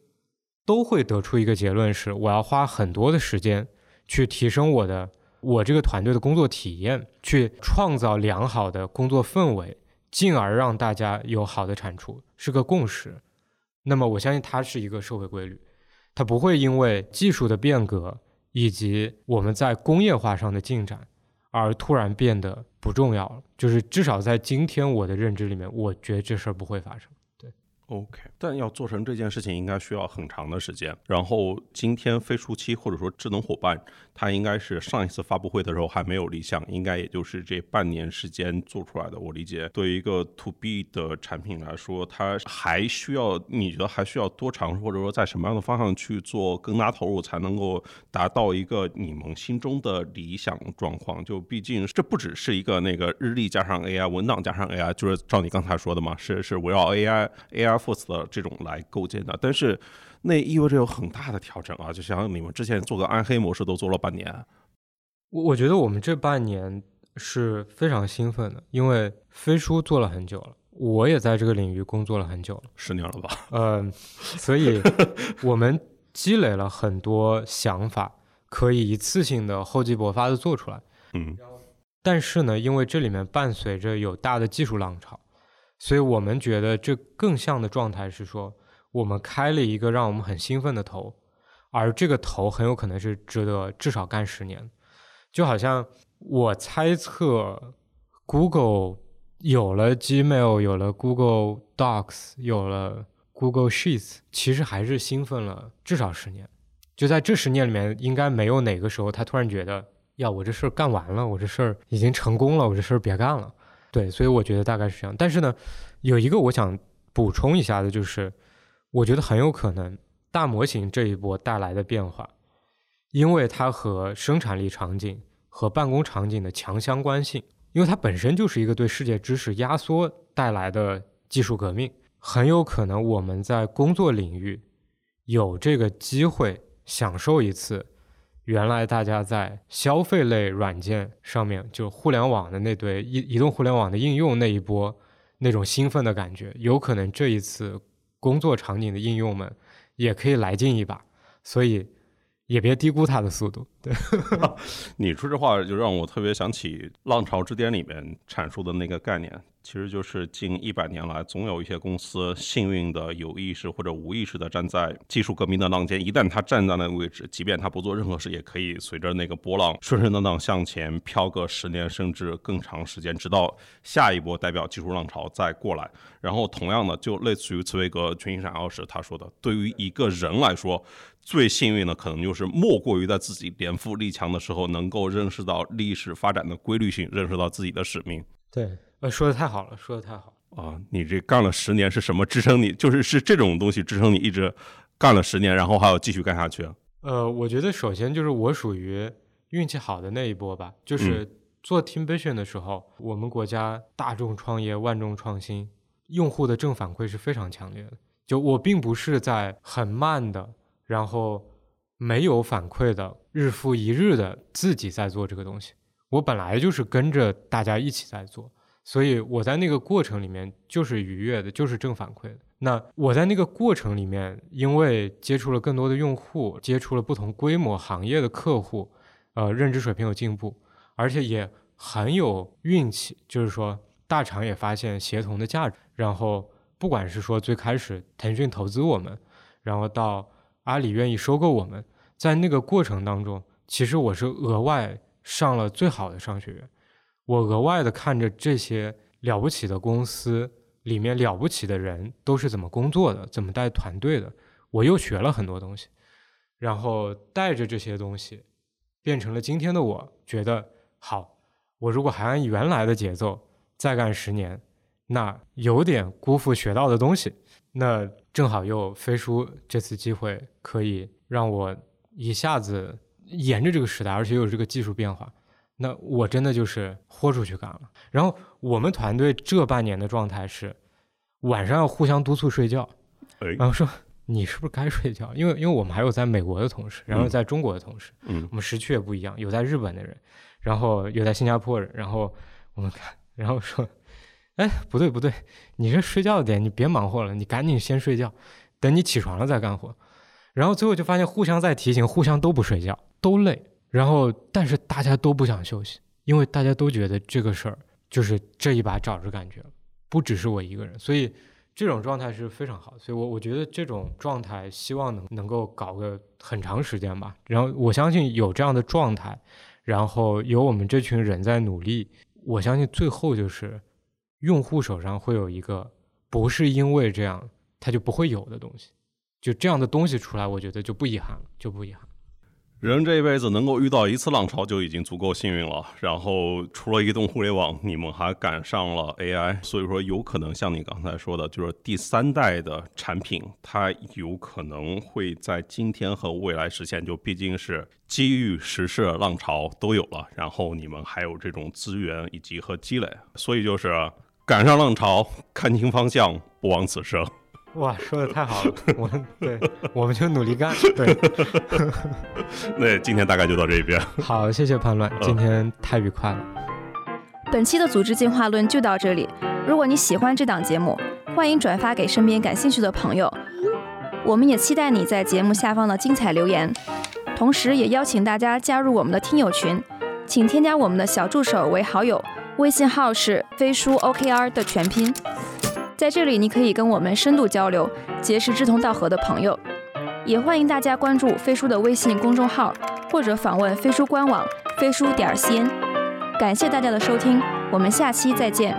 都会得出一个结论是：我要花很多的时间去提升我的我这个团队的工作体验，去创造良好的工作氛围，进而让大家有好的产出，是个共识。那么我相信它是一个社会规律，它不会因为技术的变革以及我们在工业化上的进展而突然变得不重要了。就是至少在今天我的认知里面，我觉得这事儿不会发生。OK，但要做成这件事情，应该需要很长的时间。然后今天飞书七或者说智能伙伴，它应该是上一次发布会的时候还没有立项，应该也就是这半年时间做出来的。我理解，对于一个 To B 的产品来说，它还需要你觉得还需要多长，或者说在什么样的方向去做更大投入，才能够达到一个你们心中的理想状况？就毕竟这不只是一个那个日历加上 AI 文档加上 AI，就是照你刚才说的嘛，是是围绕 AI AI。Force 的这种来构建的，但是那意味着有很大的调整啊！就像你们之前做个暗黑模式都做了半年，我我觉得我们这半年是非常兴奋的，因为飞书做了很久了，我也在这个领域工作了很久了，十年了吧？嗯，所以我们积累了很多想法，可以一次性的厚积薄发的做出来。嗯，但是呢，因为这里面伴随着有大的技术浪潮。所以我们觉得这更像的状态是说，我们开了一个让我们很兴奋的头，而这个头很有可能是值得至少干十年。就好像我猜测，Google 有了 Gmail，有了 Google Docs，有了 Google Sheets，其实还是兴奋了至少十年。就在这十年里面，应该没有哪个时候他突然觉得，呀，我这事儿干完了，我这事儿已经成功了，我这事儿别干了。对，所以我觉得大概是这样。但是呢，有一个我想补充一下的，就是我觉得很有可能大模型这一波带来的变化，因为它和生产力场景和办公场景的强相关性，因为它本身就是一个对世界知识压缩带来的技术革命，很有可能我们在工作领域有这个机会享受一次。原来大家在消费类软件上面，就互联网的那堆移移动互联网的应用那一波那种兴奋的感觉，有可能这一次工作场景的应用们也可以来劲一把，所以也别低估它的速度。对，你说这话就让我特别想起《浪潮之巅》里面阐述的那个概念。其实就是近一百年来，总有一些公司幸运的有意识或者无意识的站在技术革命的浪尖。一旦他站在那个位置，即便他不做任何事，也可以随着那个波浪顺顺当当向前飘个十年甚至更长时间，直到下一波代表技术浪潮再过来。然后同样的，就类似于茨威格群星闪耀时他说的，对于一个人来说，最幸运的可能就是莫过于在自己年富力强的时候，能够认识到历史发展的规律性，认识到自己的使命。对。呃，说的太好了，说的太好啊！你这干了十年是什么支撑你？就是是这种东西支撑你一直干了十年，然后还要继续干下去？呃，我觉得首先就是我属于运气好的那一波吧。就是做 Team Vision 的时候，我们国家大众创业、万众创新，用户的正反馈是非常强烈的。就我并不是在很慢的，然后没有反馈的，日复一日的自己在做这个东西。我本来就是跟着大家一起在做。所以我在那个过程里面就是愉悦的，就是正反馈的。那我在那个过程里面，因为接触了更多的用户，接触了不同规模行业的客户，呃，认知水平有进步，而且也很有运气，就是说大厂也发现协同的价值。然后不管是说最开始腾讯投资我们，然后到阿里愿意收购我们，在那个过程当中，其实我是额外上了最好的商学院。我额外的看着这些了不起的公司里面了不起的人都是怎么工作的，怎么带团队的，我又学了很多东西，然后带着这些东西，变成了今天的我。觉得好，我如果还按原来的节奏再干十年，那有点辜负学到的东西。那正好又飞书这次机会，可以让我一下子沿着这个时代，而且又有这个技术变化，那我真的就是豁出去干了。然后我们团队这半年的状态是，晚上要互相督促睡觉，然后说你是不是该睡觉？因为因为我们还有在美国的同事，然后在中国的同事，嗯，我们时区也不一样，有在日本的人，然后有在新加坡人，然后我们看，然后说。哎，不对不对，你这睡觉的点，你别忙活了，你赶紧先睡觉，等你起床了再干活。然后最后就发现互相在提醒，互相都不睡觉，都累。然后但是大家都不想休息，因为大家都觉得这个事儿就是这一把找着感觉了，不只是我一个人。所以这种状态是非常好。所以我我觉得这种状态希望能能够搞个很长时间吧。然后我相信有这样的状态，然后有我们这群人在努力，我相信最后就是。用户手上会有一个不是因为这样他就不会有的东西，就这样的东西出来，我觉得就不遗憾了，就不遗憾。人这一辈子能够遇到一次浪潮就已经足够幸运了。然后除了移动互联网，你们还赶上了 AI，所以说有可能像你刚才说的，就是第三代的产品，它有可能会在今天和未来实现。就毕竟是机遇、时势、浪潮都有了，然后你们还有这种资源以及和积累，所以就是。赶上浪潮，看清方向，不枉此生。哇，说的太好了！我们对，我们就努力干。对，那今天大概就到这边。好，谢谢叛乱，今天太愉快了。本期的组织进化论就到这里。如果你喜欢这档节目，欢迎转发给身边感兴趣的朋友。我们也期待你在节目下方的精彩留言，同时也邀请大家加入我们的听友群，请添加我们的小助手为好友。微信号是飞书 OKR 的全拼，在这里你可以跟我们深度交流，结识志同道合的朋友。也欢迎大家关注飞书的微信公众号，或者访问飞书官网飞书点 cn。感谢大家的收听，我们下期再见。